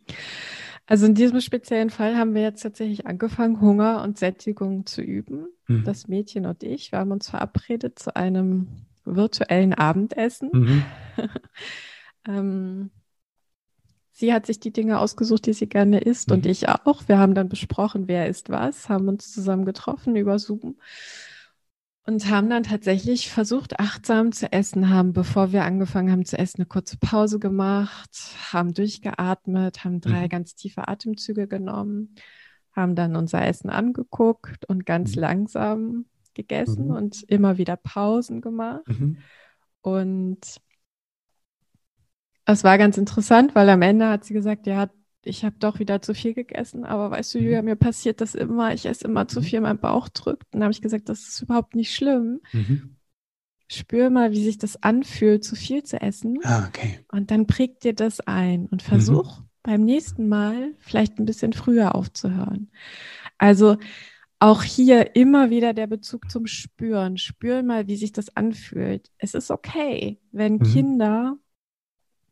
Also in diesem speziellen Fall haben wir jetzt tatsächlich angefangen, Hunger und Sättigung zu üben. Mhm. Das Mädchen und ich, wir haben uns verabredet zu einem virtuellen Abendessen. Mhm. <laughs> ähm, sie hat sich die Dinge ausgesucht, die sie gerne isst mhm. und ich auch. Wir haben dann besprochen, wer isst was, haben uns zusammen getroffen über Zoom und haben dann tatsächlich versucht, achtsam zu essen, haben, bevor wir angefangen haben zu essen, eine kurze Pause gemacht, haben durchgeatmet, haben drei mhm. ganz tiefe Atemzüge genommen, haben dann unser Essen angeguckt und ganz mhm. langsam gegessen mhm. und immer wieder Pausen gemacht. Mhm. Und es war ganz interessant, weil am Ende hat sie gesagt, ja, ich habe doch wieder zu viel gegessen, aber weißt du, Julia, mhm. mir passiert das immer, ich esse immer zu mhm. viel, mein Bauch drückt. Dann habe ich gesagt, das ist überhaupt nicht schlimm. Mhm. Spür mal, wie sich das anfühlt, zu viel zu essen. Ah, okay. Und dann prägt dir das ein und versuch mhm. beim nächsten Mal vielleicht ein bisschen früher aufzuhören. Also auch hier immer wieder der Bezug zum Spüren. Spür mal, wie sich das anfühlt. Es ist okay, wenn mhm. Kinder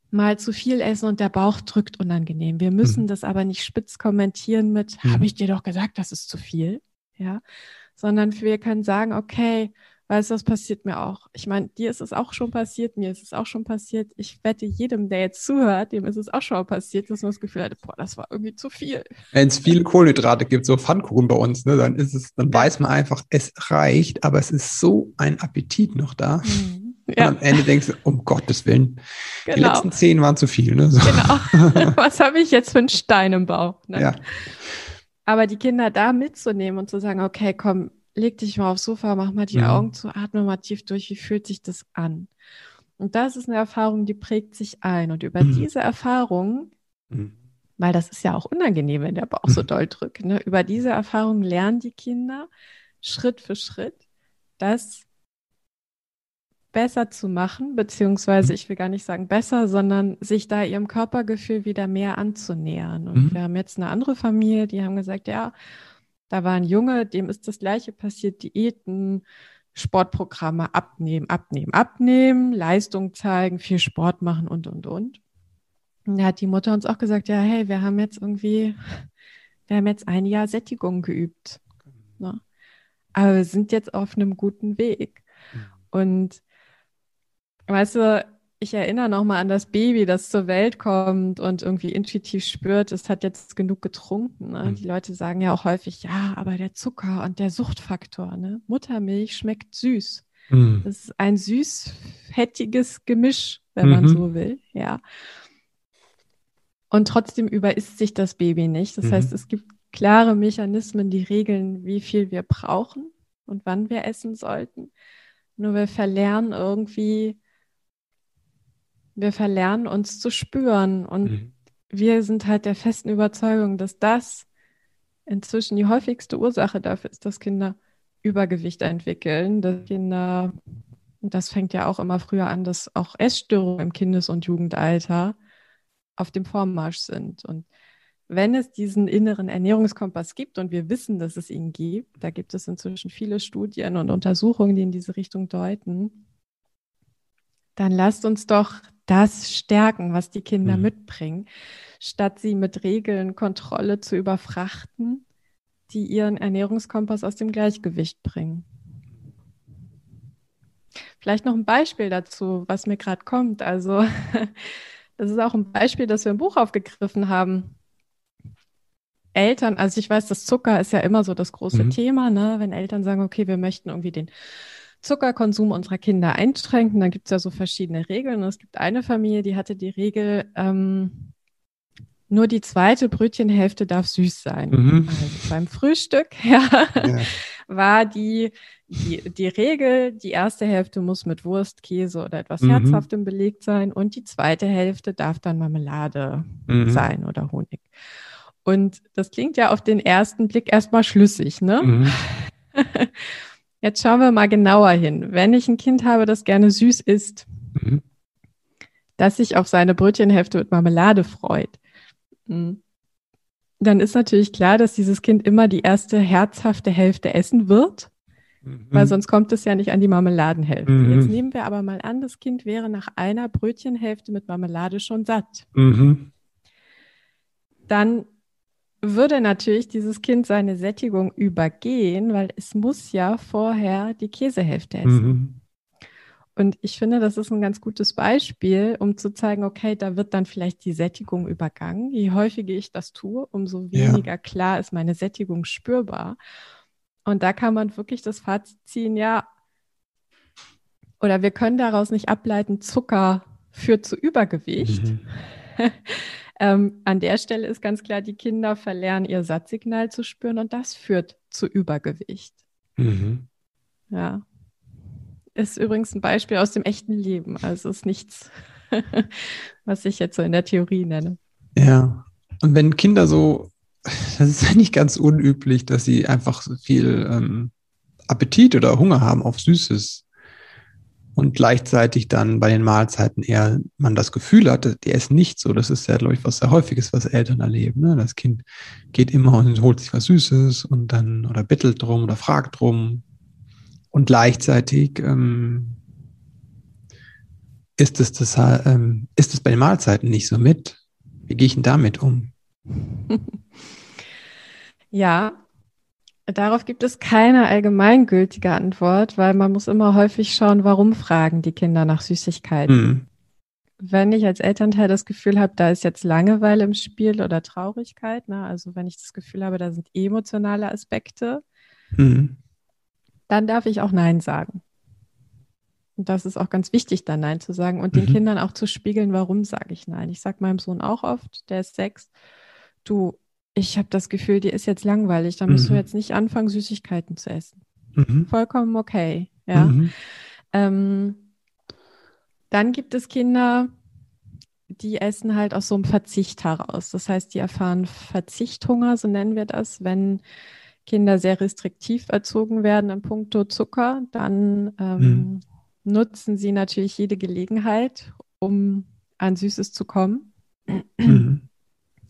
mal zu viel essen und der Bauch drückt unangenehm. Wir müssen mhm. das aber nicht spitz kommentieren mit, mhm. habe ich dir doch gesagt, das ist zu viel, ja, sondern wir können sagen, okay, weißt du, das passiert mir auch. Ich meine, dir ist es auch schon passiert, mir ist es auch schon passiert. Ich wette, jedem, der jetzt zuhört, dem ist es auch schon passiert, dass man das Gefühl hat, boah, das war irgendwie zu viel. Wenn es viele Kohlenhydrate gibt, so Pfannkuchen bei uns, ne, dann ist es, dann weiß man einfach, es reicht, aber es ist so ein Appetit noch da. Mhm. Ja. Und am Ende denkst du, um Gottes Willen, genau. die letzten zehn waren zu viel. Ne? So. Genau. <laughs> <laughs> Was habe ich jetzt für einen Stein im Bauch? Ne? Ja. Aber die Kinder da mitzunehmen und zu sagen, okay, komm, leg dich mal aufs Sofa, mach mal die mhm. Augen zu, atme mal tief durch, wie fühlt sich das an? Und das ist eine Erfahrung, die prägt sich ein. Und über mhm. diese Erfahrung, mhm. weil das ist ja auch unangenehm, wenn der Bauch so mhm. <laughs> doll drückt, ne? über diese Erfahrung lernen die Kinder Schritt für Schritt, dass besser zu machen, beziehungsweise mhm. ich will gar nicht sagen besser, sondern sich da ihrem Körpergefühl wieder mehr anzunähern. Und mhm. wir haben jetzt eine andere Familie, die haben gesagt, ja, da war ein Junge, dem ist das Gleiche passiert, Diäten, Sportprogramme abnehmen, abnehmen, abnehmen, Leistung zeigen, viel Sport machen und, und, und. Und da hat die Mutter uns auch gesagt, ja, hey, wir haben jetzt irgendwie, wir haben jetzt ein Jahr Sättigung geübt. Ne? Aber wir sind jetzt auf einem guten Weg. Mhm. Und Weißt du, ich erinnere nochmal an das Baby, das zur Welt kommt und irgendwie intuitiv spürt, es hat jetzt genug getrunken. Ne? Mhm. Die Leute sagen ja auch häufig, ja, aber der Zucker und der Suchtfaktor, ne? Muttermilch schmeckt süß. Mhm. Das ist ein süß-fettiges Gemisch, wenn mhm. man so will, ja. Und trotzdem überisst sich das Baby nicht. Das mhm. heißt, es gibt klare Mechanismen, die regeln, wie viel wir brauchen und wann wir essen sollten. Nur wir verlernen irgendwie, wir verlernen uns zu spüren. Und mhm. wir sind halt der festen Überzeugung, dass das inzwischen die häufigste Ursache dafür ist, dass Kinder Übergewicht entwickeln, dass Kinder, und das fängt ja auch immer früher an, dass auch Essstörungen im Kindes- und Jugendalter auf dem Vormarsch sind. Und wenn es diesen inneren Ernährungskompass gibt und wir wissen, dass es ihn gibt, da gibt es inzwischen viele Studien und Untersuchungen, die in diese Richtung deuten, dann lasst uns doch das stärken, was die Kinder mhm. mitbringen, statt sie mit Regeln, Kontrolle zu überfrachten, die ihren Ernährungskompass aus dem Gleichgewicht bringen. Vielleicht noch ein Beispiel dazu, was mir gerade kommt. Also, <laughs> das ist auch ein Beispiel, das wir im Buch aufgegriffen haben. Eltern, also ich weiß, das Zucker ist ja immer so das große mhm. Thema, ne? wenn Eltern sagen, okay, wir möchten irgendwie den Zuckerkonsum unserer Kinder einschränken. Dann gibt es ja so verschiedene Regeln. Und es gibt eine Familie, die hatte die Regel, ähm, nur die zweite Brötchenhälfte darf süß sein. Mhm. Also beim Frühstück <laughs> ja, ja. war die, die, die Regel, die erste Hälfte muss mit Wurst, Käse oder etwas mhm. Herzhaftem belegt sein und die zweite Hälfte darf dann Marmelade mhm. sein oder Honig. Und das klingt ja auf den ersten Blick erstmal schlüssig, ne? <laughs> Mhm. Jetzt schauen wir mal genauer hin. Wenn ich ein Kind habe, das gerne süß isst, mhm. das sich auf seine Brötchenhälfte mit Marmelade freut, hm, dann ist natürlich klar, dass dieses Kind immer die erste herzhafte Hälfte essen wird, Mhm. Weil sonst kommt es ja nicht an die Marmeladenhälfte. Mhm. Jetzt nehmen wir aber mal an, das Kind wäre nach einer Brötchenhälfte mit Marmelade schon satt. Mhm. Dann würde natürlich dieses Kind seine Sättigung übergehen, weil es muss ja vorher die Käsehälfte essen. Mhm. Und ich finde, das ist ein ganz gutes Beispiel, um zu zeigen, okay, da wird dann vielleicht die Sättigung übergangen. Je häufiger ich das tue, umso weniger ja. klar ist meine Sättigung spürbar. Und da kann man wirklich das Fazit ziehen, ja, oder wir können daraus nicht ableiten, Zucker führt zu Übergewicht. Mhm. <laughs> ähm, an der Stelle ist ganz klar, die Kinder verlernen ihr Satzsignal zu spüren und das führt zu Übergewicht. Mhm. Ja. Ist übrigens ein Beispiel aus dem echten Leben. Also ist nichts, <laughs> was ich jetzt so in der Theorie nenne. Ja. Und wenn Kinder so das ist <laughs> ja nicht ganz unüblich, dass sie einfach so viel ähm, Appetit oder Hunger haben auf Süßes und gleichzeitig dann bei den Mahlzeiten eher man das Gefühl hat, die essen nicht so. Das ist ja, glaube ich, was sehr häufiges, was Eltern erleben. Ne? Das Kind geht immer und holt sich was Süßes und dann oder bittelt drum oder fragt drum. Und gleichzeitig ähm, ist es das, ähm, ist es bei den Mahlzeiten nicht so mit. Wie gehe ich denn damit um? <laughs> Ja, darauf gibt es keine allgemeingültige Antwort, weil man muss immer häufig schauen, warum fragen die Kinder nach Süßigkeiten. Mhm. Wenn ich als Elternteil das Gefühl habe, da ist jetzt Langeweile im Spiel oder Traurigkeit, ne? also wenn ich das Gefühl habe, da sind emotionale Aspekte, mhm. dann darf ich auch Nein sagen. Und das ist auch ganz wichtig, da Nein zu sagen und mhm. den Kindern auch zu spiegeln, warum sage ich Nein. Ich sage meinem Sohn auch oft, der ist sechs, du, ich habe das Gefühl, dir ist jetzt langweilig, da musst mhm. du jetzt nicht anfangen, Süßigkeiten zu essen. Mhm. Vollkommen okay, ja. Mhm. Ähm, dann gibt es Kinder, die essen halt aus so einem Verzicht heraus. Das heißt, die erfahren Verzichthunger, so nennen wir das, wenn Kinder sehr restriktiv erzogen werden in puncto Zucker, dann ähm, mhm. nutzen sie natürlich jede Gelegenheit, um an Süßes zu kommen.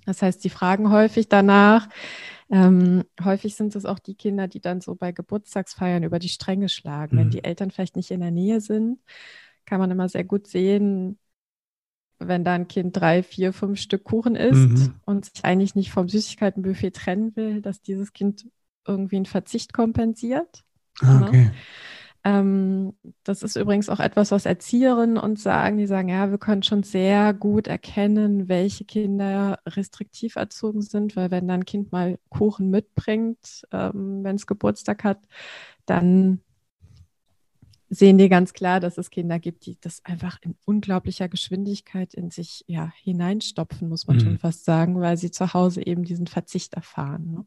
Das heißt, sie fragen häufig danach. Ähm, häufig sind es auch die Kinder, die dann so bei Geburtstagsfeiern über die Stränge schlagen. Mhm. Wenn die Eltern vielleicht nicht in der Nähe sind, kann man immer sehr gut sehen, wenn da ein Kind drei, vier, fünf Stück Kuchen isst mhm. und sich eigentlich nicht vom Süßigkeitenbuffet trennen will, dass dieses Kind irgendwie einen Verzicht kompensiert. Ah, ne? okay. Ähm, das ist übrigens auch etwas, was Erzieherinnen uns sagen. Die sagen, ja, wir können schon sehr gut erkennen, welche Kinder restriktiv erzogen sind, weil wenn dann ein Kind mal Kuchen mitbringt, ähm, wenn es Geburtstag hat, dann sehen die ganz klar, dass es Kinder gibt, die das einfach in unglaublicher Geschwindigkeit in sich ja, hineinstopfen, muss man mhm. schon fast sagen, weil sie zu Hause eben diesen Verzicht erfahren. Ne?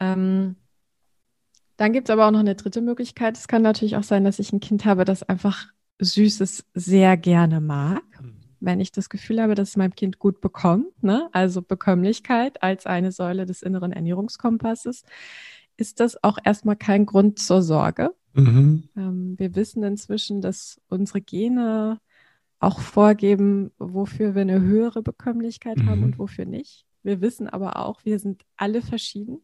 Ähm, dann gibt es aber auch noch eine dritte Möglichkeit. Es kann natürlich auch sein, dass ich ein Kind habe, das einfach Süßes sehr gerne mag. Mhm. Wenn ich das Gefühl habe, dass es meinem Kind gut bekommt, ne? also Bekömmlichkeit als eine Säule des inneren Ernährungskompasses, ist das auch erstmal kein Grund zur Sorge. Mhm. Ähm, wir wissen inzwischen, dass unsere Gene auch vorgeben, wofür wir eine höhere Bekömmlichkeit mhm. haben und wofür nicht. Wir wissen aber auch, wir sind alle verschieden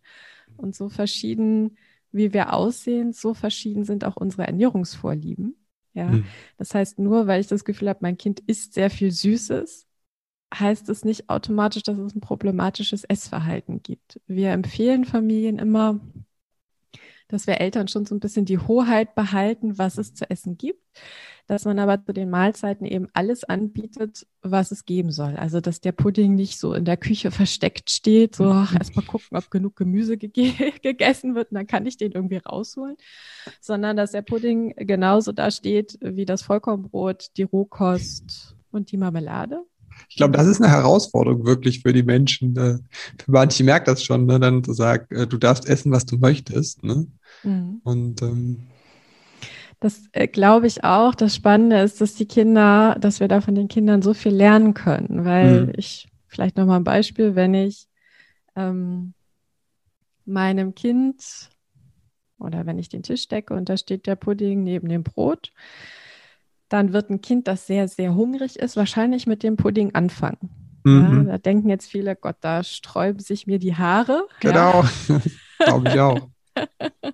und so verschieden wie wir aussehen, so verschieden sind auch unsere Ernährungsvorlieben. Ja, mhm. das heißt, nur weil ich das Gefühl habe, mein Kind isst sehr viel Süßes, heißt es nicht automatisch, dass es ein problematisches Essverhalten gibt. Wir empfehlen Familien immer, dass wir Eltern schon so ein bisschen die Hoheit behalten, was es zu essen gibt dass man aber zu den Mahlzeiten eben alles anbietet, was es geben soll. Also, dass der Pudding nicht so in der Küche versteckt steht, so erstmal gucken, ob genug Gemüse ge <laughs> gegessen wird und dann kann ich den irgendwie rausholen, sondern dass der Pudding genauso da steht wie das Vollkornbrot, die Rohkost und die Marmelade. Ich glaube, das ist eine Herausforderung wirklich für die Menschen. Ne? Für manche merkt das schon, ne? dann zu sagen, äh, du darfst essen, was du möchtest. Ne? Mhm. Und ähm, das äh, glaube ich auch. Das Spannende ist, dass die Kinder, dass wir da von den Kindern so viel lernen können, weil mhm. ich vielleicht nochmal ein Beispiel, wenn ich ähm, meinem Kind oder wenn ich den Tisch decke und da steht der Pudding neben dem Brot, dann wird ein Kind, das sehr, sehr hungrig ist, wahrscheinlich mit dem Pudding anfangen. Mhm. Ja, da denken jetzt viele, Gott, da sträuben sich mir die Haare. Genau, <laughs> ja. glaube ich auch. <laughs>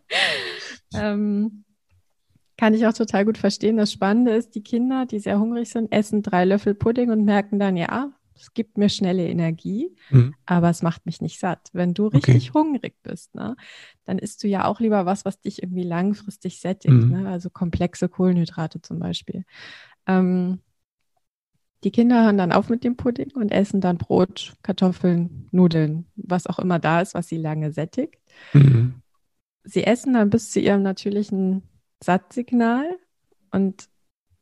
Ähm, kann ich auch total gut verstehen. Das Spannende ist, die Kinder, die sehr hungrig sind, essen drei Löffel Pudding und merken dann, ja, es gibt mir schnelle Energie, mhm. aber es macht mich nicht satt. Wenn du richtig okay. hungrig bist, ne, dann isst du ja auch lieber was, was dich irgendwie langfristig sättigt, mhm. ne? also komplexe Kohlenhydrate zum Beispiel. Ähm, die Kinder hören dann auf mit dem Pudding und essen dann Brot, Kartoffeln, Nudeln, was auch immer da ist, was sie lange sättigt. Mhm. Sie essen dann bis zu ihrem natürlichen Sattsignal und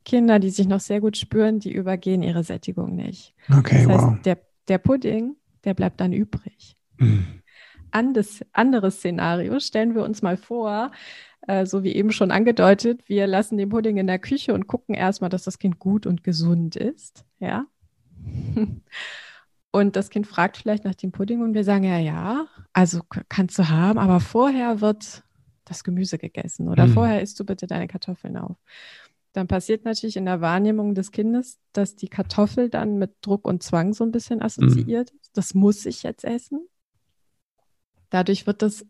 Kinder, die sich noch sehr gut spüren, die übergehen ihre Sättigung nicht. Okay, das heißt, wow. Der, der Pudding, der bleibt dann übrig. Mhm. Andes, anderes Szenario, stellen wir uns mal vor, äh, so wie eben schon angedeutet, wir lassen den Pudding in der Küche und gucken erstmal, dass das Kind gut und gesund ist. Ja. <laughs> Und das Kind fragt vielleicht nach dem Pudding und wir sagen ja, ja, also kannst du haben, aber vorher wird das Gemüse gegessen oder mhm. vorher isst du bitte deine Kartoffeln auf. Dann passiert natürlich in der Wahrnehmung des Kindes, dass die Kartoffel dann mit Druck und Zwang so ein bisschen assoziiert mhm. ist. Das muss ich jetzt essen. Dadurch wird das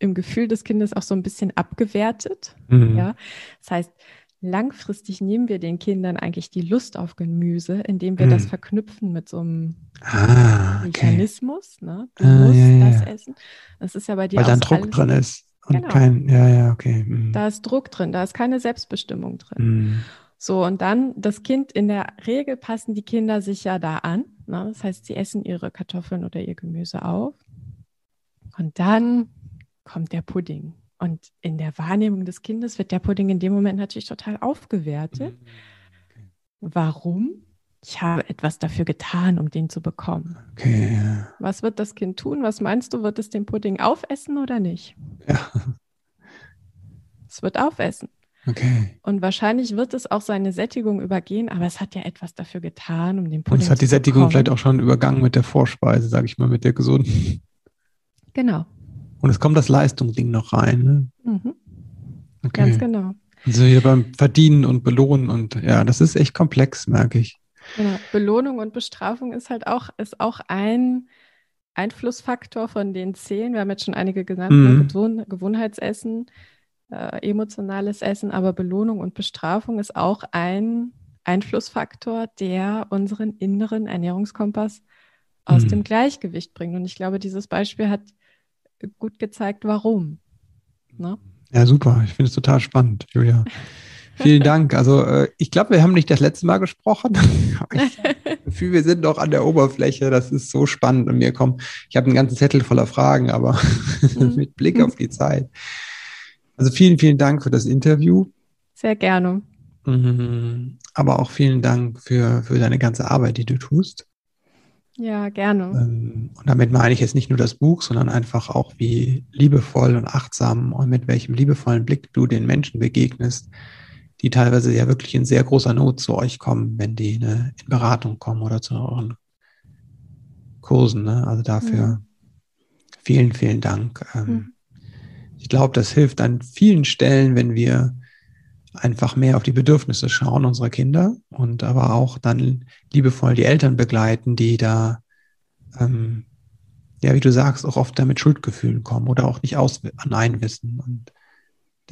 im Gefühl des Kindes auch so ein bisschen abgewertet. Mhm. Ja? Das heißt, langfristig nehmen wir den Kindern eigentlich die Lust auf Gemüse, indem wir mhm. das verknüpfen mit so einem ah, okay. Mechanismus. Ne? Du ah, musst ja, das essen. Das ist ja bei dir Weil dann Druck drin ist. Und genau. kein, ja, ja, okay. Mhm. Da ist Druck drin, da ist keine Selbstbestimmung drin. Mhm. So, und dann das Kind, in der Regel passen die Kinder sich ja da an. Ne? Das heißt, sie essen ihre Kartoffeln oder ihr Gemüse auf. Und dann kommt der Pudding. Und in der Wahrnehmung des Kindes wird der Pudding in dem Moment natürlich total aufgewertet. Mhm. Okay. Warum? Ich habe etwas dafür getan, um den zu bekommen. Okay, ja. Was wird das Kind tun? Was meinst du, wird es den Pudding aufessen oder nicht? Ja. Es wird aufessen. Okay. Und wahrscheinlich wird es auch seine Sättigung übergehen, aber es hat ja etwas dafür getan, um den Pudding zu bekommen. Und es hat die Sättigung vielleicht auch schon übergangen mit der Vorspeise, sage ich mal, mit der gesunden. Genau. Und es kommt das Leistungsding noch rein. Ne? Mhm. Okay. Ganz genau. Also hier beim Verdienen und Belohnen und ja, das ist echt komplex, merke ich. Genau. Belohnung und Bestrafung ist halt auch, ist auch ein Einflussfaktor von den zehn. Wir haben jetzt schon einige genannt, ne? mhm. Gewohn Gewohnheitsessen, äh, emotionales Essen, aber Belohnung und Bestrafung ist auch ein Einflussfaktor, der unseren inneren Ernährungskompass aus mhm. dem Gleichgewicht bringt. Und ich glaube, dieses Beispiel hat gut gezeigt, warum. Ne? Ja, super. Ich finde es total spannend, Julia. Vielen Dank. Also äh, ich glaube, wir haben nicht das letzte Mal gesprochen. <laughs> ich <laughs> Gefühl, wir sind noch an der Oberfläche. Das ist so spannend und mir kommen. Ich habe einen ganzen Zettel voller Fragen, aber <laughs> mhm. mit Blick auf die Zeit. Also vielen, vielen Dank für das Interview. Sehr gerne. Mhm. Aber auch vielen Dank für, für deine ganze Arbeit, die du tust. Ja, gerne. Ähm, und damit meine ich jetzt nicht nur das Buch, sondern einfach auch, wie liebevoll und achtsam und mit welchem liebevollen Blick du den Menschen begegnest, die teilweise ja wirklich in sehr großer Not zu euch kommen, wenn die ne, in Beratung kommen oder zu euren Kursen. Ne? Also dafür. Mhm. vielen, vielen Dank. Ähm, mhm. Ich glaube, das hilft an vielen Stellen, wenn wir einfach mehr auf die Bedürfnisse schauen unserer Kinder und aber auch dann liebevoll die Eltern begleiten, die da, ähm, ja, wie du sagst, auch oft damit Schuldgefühlen kommen oder auch nicht aus Nein wissen. Und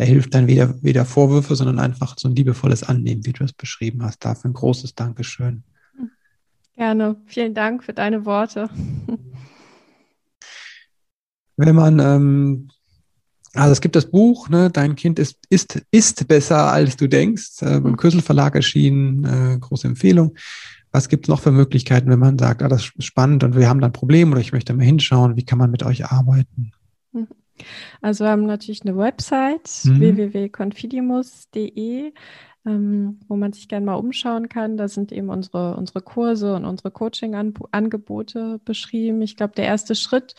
da hilft dann weder, weder Vorwürfe, sondern einfach so ein liebevolles Annehmen, wie du es beschrieben hast. Dafür ein großes Dankeschön. Gerne. Vielen Dank für deine Worte. Wenn man ähm, also es gibt das Buch, ne, Dein Kind ist, ist, ist besser, als du denkst, äh, beim Kösel Verlag erschienen, äh, große Empfehlung. Was gibt es noch für Möglichkeiten, wenn man sagt, ah, das ist spannend und wir haben da ein Problem oder ich möchte mal hinschauen, wie kann man mit euch arbeiten? Also wir haben natürlich eine Website, mhm. www.confidimus.de ähm, wo man sich gerne mal umschauen kann. Da sind eben unsere, unsere Kurse und unsere Coaching-Angebote beschrieben. Ich glaube, der erste Schritt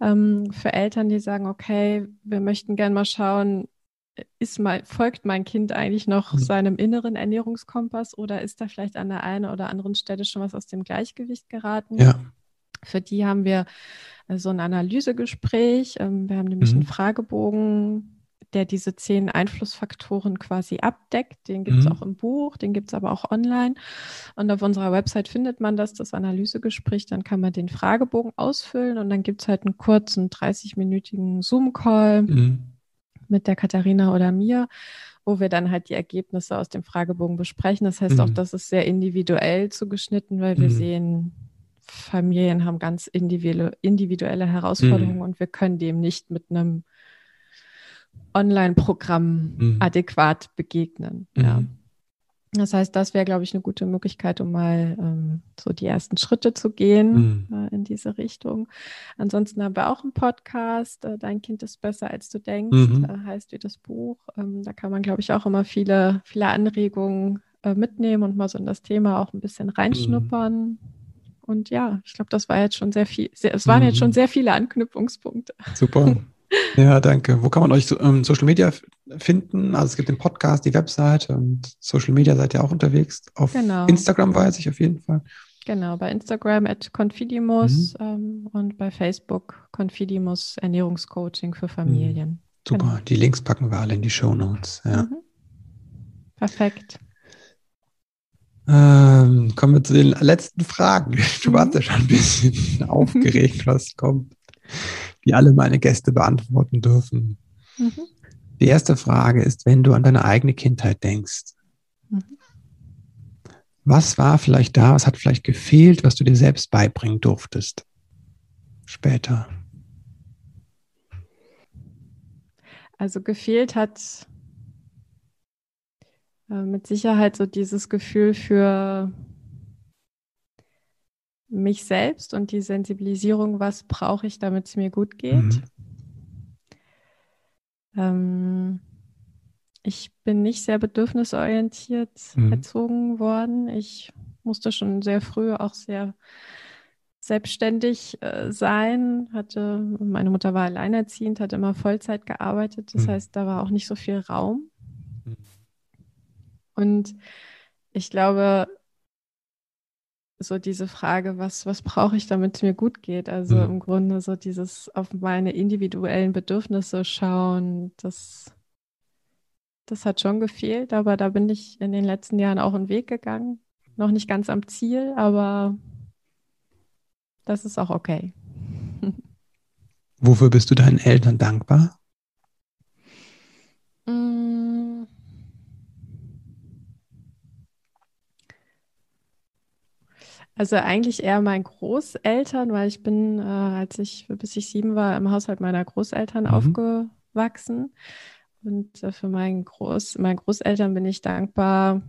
ähm, für Eltern, die sagen, okay, wir möchten gerne mal schauen, ist mein, folgt mein Kind eigentlich noch mhm. seinem inneren Ernährungskompass oder ist da vielleicht an der einen oder anderen Stelle schon was aus dem Gleichgewicht geraten? Ja. Für die haben wir äh, so ein Analysegespräch. Ähm, wir haben nämlich mhm. einen Fragebogen der diese zehn Einflussfaktoren quasi abdeckt. Den gibt es mhm. auch im Buch, den gibt es aber auch online. Und auf unserer Website findet man das, das Analysegespräch. Dann kann man den Fragebogen ausfüllen und dann gibt es halt einen kurzen 30-minütigen Zoom-Call. Mhm mit der Katharina oder mir, wo wir dann halt die Ergebnisse aus dem Fragebogen besprechen. Das heißt mhm. auch, das ist sehr individuell zugeschnitten, weil wir mhm. sehen, Familien haben ganz individuelle, individuelle Herausforderungen mhm. und wir können dem nicht mit einem Online-Programm mhm. adäquat begegnen. Ja. Mhm. Das heißt, das wäre, glaube ich, eine gute Möglichkeit, um mal ähm, so die ersten Schritte zu gehen mhm. äh, in diese Richtung. Ansonsten haben wir auch einen Podcast, äh, Dein Kind ist besser, als du denkst, mhm. äh, heißt wie das Buch. Ähm, da kann man, glaube ich, auch immer viele, viele Anregungen äh, mitnehmen und mal so in das Thema auch ein bisschen reinschnuppern. Mhm. Und ja, ich glaube, das war jetzt schon sehr viel, sehr, es waren jetzt schon mhm. sehr viele Anknüpfungspunkte. Super. <laughs> Ja, danke. Wo kann man euch ähm, Social Media finden? Also es gibt den Podcast, die Webseite und Social Media seid ihr auch unterwegs. Auf genau. Instagram weiß ich auf jeden Fall. Genau, bei Instagram at Confidimus mhm. ähm, und bei Facebook Confidimus Ernährungscoaching für Familien. Mhm. Super, genau. die Links packen wir alle in die Show Notes. Ja. Mhm. Perfekt. Ähm, kommen wir zu den letzten Fragen. Du warst ja schon ein bisschen <laughs> aufgeregt, was kommt die alle meine Gäste beantworten dürfen. Mhm. Die erste Frage ist, wenn du an deine eigene Kindheit denkst, mhm. was war vielleicht da, was hat vielleicht gefehlt, was du dir selbst beibringen durftest später? Also gefehlt hat äh, mit Sicherheit so dieses Gefühl für mich selbst und die Sensibilisierung, was brauche ich, damit es mir gut geht. Mhm. Ähm, ich bin nicht sehr bedürfnisorientiert mhm. erzogen worden. Ich musste schon sehr früh auch sehr selbstständig äh, sein, hatte, meine Mutter war alleinerziehend, hat immer Vollzeit gearbeitet, das mhm. heißt, da war auch nicht so viel Raum. Mhm. Und ich glaube, so diese Frage, was, was brauche ich, damit es mir gut geht? Also mhm. im Grunde so dieses auf meine individuellen Bedürfnisse schauen, das, das hat schon gefehlt, aber da bin ich in den letzten Jahren auch einen Weg gegangen. Noch nicht ganz am Ziel, aber das ist auch okay. <laughs> Wofür bist du deinen Eltern dankbar? Also eigentlich eher meinen Großeltern, weil ich bin, äh, als ich, bis ich sieben war, im Haushalt meiner Großeltern mhm. aufgewachsen. Und äh, für meinen, Groß, meinen Großeltern bin ich dankbar,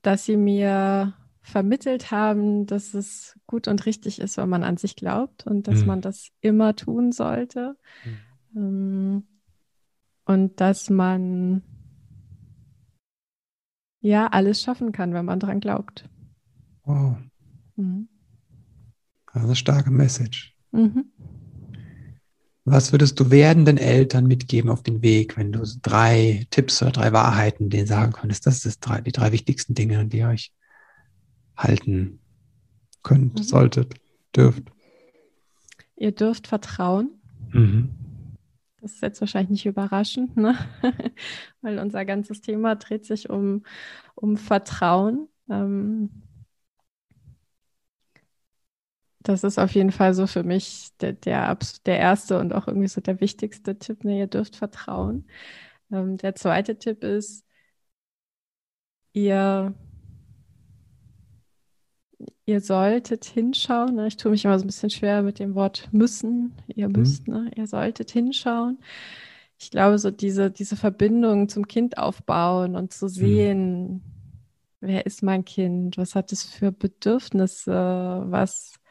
dass sie mir vermittelt haben, dass es gut und richtig ist, wenn man an sich glaubt und dass mhm. man das immer tun sollte. Mhm. Ähm, und dass man ja alles schaffen kann, wenn man dran glaubt. Wow. Mhm. Also eine starke Message. Mhm. Was würdest du werdenden Eltern mitgeben auf den Weg, wenn du drei Tipps oder drei Wahrheiten denen sagen könntest? Das sind drei, die drei wichtigsten Dinge, an die ihr euch halten könnt, mhm. solltet, dürft. Ihr dürft vertrauen. Mhm. Das ist jetzt wahrscheinlich nicht überraschend, ne? <laughs> weil unser ganzes Thema dreht sich um, um Vertrauen. Ähm, das ist auf jeden Fall so für mich der, der, der erste und auch irgendwie so der wichtigste Tipp. Ne? Ihr dürft vertrauen. Ähm, der zweite Tipp ist, ihr, ihr solltet hinschauen. Ne? Ich tue mich immer so ein bisschen schwer mit dem Wort müssen. Ihr mhm. müsst, mhm. ne? ihr solltet hinschauen. Ich glaube, so diese, diese Verbindung zum Kind aufbauen und zu mhm. sehen, mhm. wer ist mein Kind, was hat es für Bedürfnisse, was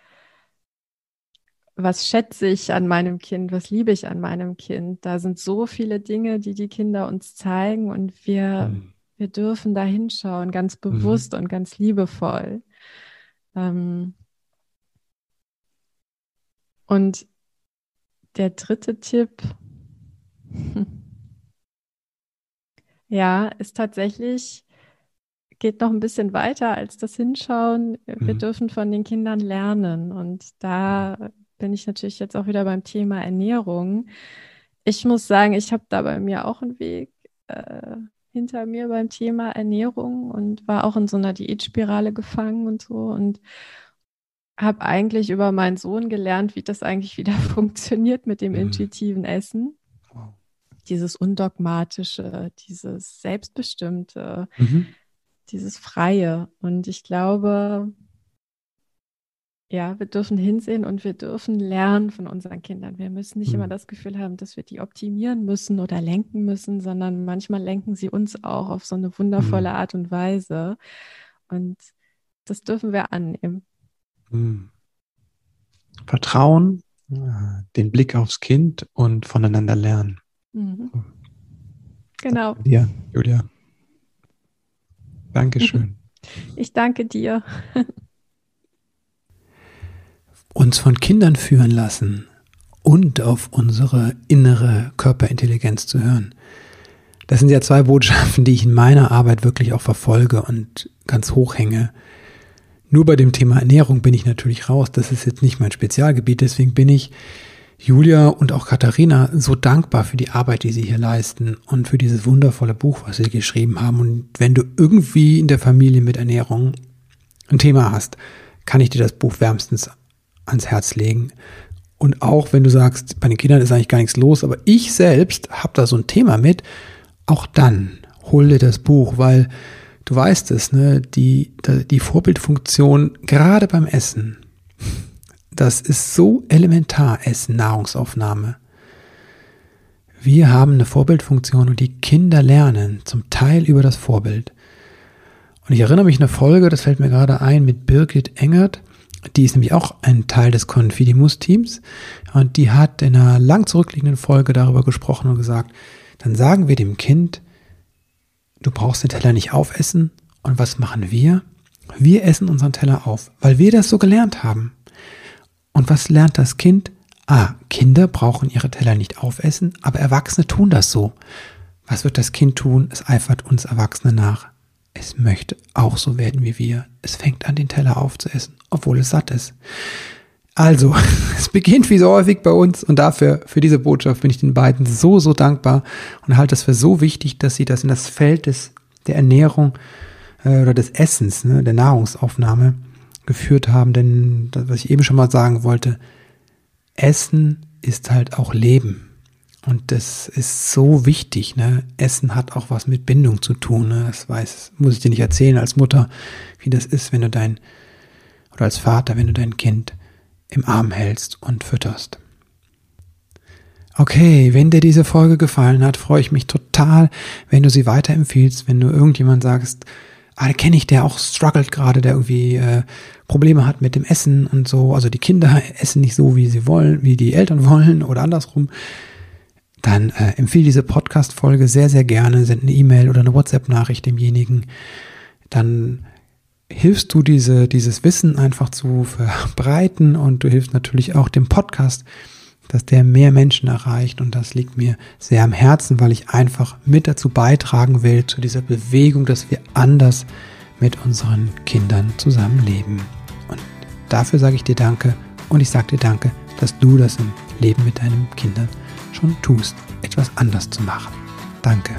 was schätze ich an meinem Kind, was liebe ich an meinem Kind. Da sind so viele Dinge, die die Kinder uns zeigen und wir, mhm. wir dürfen da hinschauen, ganz mhm. bewusst mhm. und ganz liebevoll. Ähm und der dritte Tipp, <laughs> ja, ist tatsächlich, geht noch ein bisschen weiter als das Hinschauen. Wir mhm. dürfen von den Kindern lernen und da bin ich natürlich jetzt auch wieder beim Thema Ernährung. Ich muss sagen, ich habe da bei mir auch einen Weg äh, hinter mir beim Thema Ernährung und war auch in so einer Diätspirale gefangen und so und habe eigentlich über meinen Sohn gelernt, wie das eigentlich wieder <laughs> funktioniert mit dem mhm. intuitiven Essen. Wow. dieses Undogmatische, dieses Selbstbestimmte, mhm. dieses Freie. Und ich glaube, ja, wir dürfen hinsehen und wir dürfen lernen von unseren Kindern. Wir müssen nicht mhm. immer das Gefühl haben, dass wir die optimieren müssen oder lenken müssen, sondern manchmal lenken sie uns auch auf so eine wundervolle mhm. Art und Weise. Und das dürfen wir annehmen. Mhm. Vertrauen, den Blick aufs Kind und voneinander lernen. Mhm. Genau. Danke dir, Julia. Dankeschön. <laughs> Ich danke dir. <laughs> Uns von Kindern führen lassen und auf unsere innere Körperintelligenz zu hören. Das sind ja zwei Botschaften, die ich in meiner Arbeit wirklich auch verfolge und ganz hoch hänge. Nur bei dem Thema Ernährung bin ich natürlich raus. Das ist jetzt nicht mein Spezialgebiet. Deswegen bin ich Julia und auch Katharina so dankbar für die Arbeit, die sie hier leisten und für dieses wundervolle Buch, was sie geschrieben haben. Und wenn du irgendwie in der Familie mit Ernährung ein Thema hast, kann ich dir das Buch wärmstens ans Herz legen. Und auch wenn du sagst, bei den Kindern ist eigentlich gar nichts los, aber ich selbst habe da so ein Thema mit, auch dann hol dir das Buch, weil du weißt es, ne, die, die Vorbildfunktion gerade beim Essen, das ist so elementar, Essen, Nahrungsaufnahme. Wir haben eine Vorbildfunktion und die Kinder lernen zum Teil über das Vorbild. Und ich erinnere mich an eine Folge, das fällt mir gerade ein, mit Birgit Engert. Die ist nämlich auch ein Teil des Confidimus-Teams. Und die hat in einer lang zurückliegenden Folge darüber gesprochen und gesagt, dann sagen wir dem Kind, du brauchst den Teller nicht aufessen. Und was machen wir? Wir essen unseren Teller auf, weil wir das so gelernt haben. Und was lernt das Kind? Ah, Kinder brauchen ihre Teller nicht aufessen, aber Erwachsene tun das so. Was wird das Kind tun? Es eifert uns Erwachsene nach. Es möchte auch so werden wie wir. Es fängt an, den Teller aufzuessen, obwohl es satt ist. Also, <laughs> es beginnt wie so häufig bei uns und dafür, für diese Botschaft bin ich den beiden so, so dankbar und halte es für so wichtig, dass sie das in das Feld des, der Ernährung äh, oder des Essens, ne, der Nahrungsaufnahme geführt haben, denn was ich eben schon mal sagen wollte, Essen ist halt auch Leben. Und das ist so wichtig, ne? Essen hat auch was mit Bindung zu tun, ne? Das weiß, muss ich dir nicht erzählen als Mutter, wie das ist, wenn du dein, oder als Vater, wenn du dein Kind im Arm hältst und fütterst. Okay, wenn dir diese Folge gefallen hat, freue ich mich total, wenn du sie weiterempfiehlst, wenn du irgendjemand sagst, ah, kenne ich, der auch struggelt gerade, der irgendwie äh, Probleme hat mit dem Essen und so, also die Kinder <laughs> essen nicht so, wie sie wollen, wie die Eltern <laughs> wollen oder andersrum, dann äh, empfehle diese Podcast-Folge sehr, sehr gerne, send eine E-Mail oder eine WhatsApp-Nachricht demjenigen. Dann hilfst du diese, dieses Wissen einfach zu verbreiten und du hilfst natürlich auch dem Podcast, dass der mehr Menschen erreicht und das liegt mir sehr am Herzen, weil ich einfach mit dazu beitragen will, zu dieser Bewegung, dass wir anders mit unseren Kindern zusammenleben. Und dafür sage ich dir Danke und ich sage dir Danke, dass du das im Leben mit deinen Kindern schon tust, etwas anders zu machen. Danke.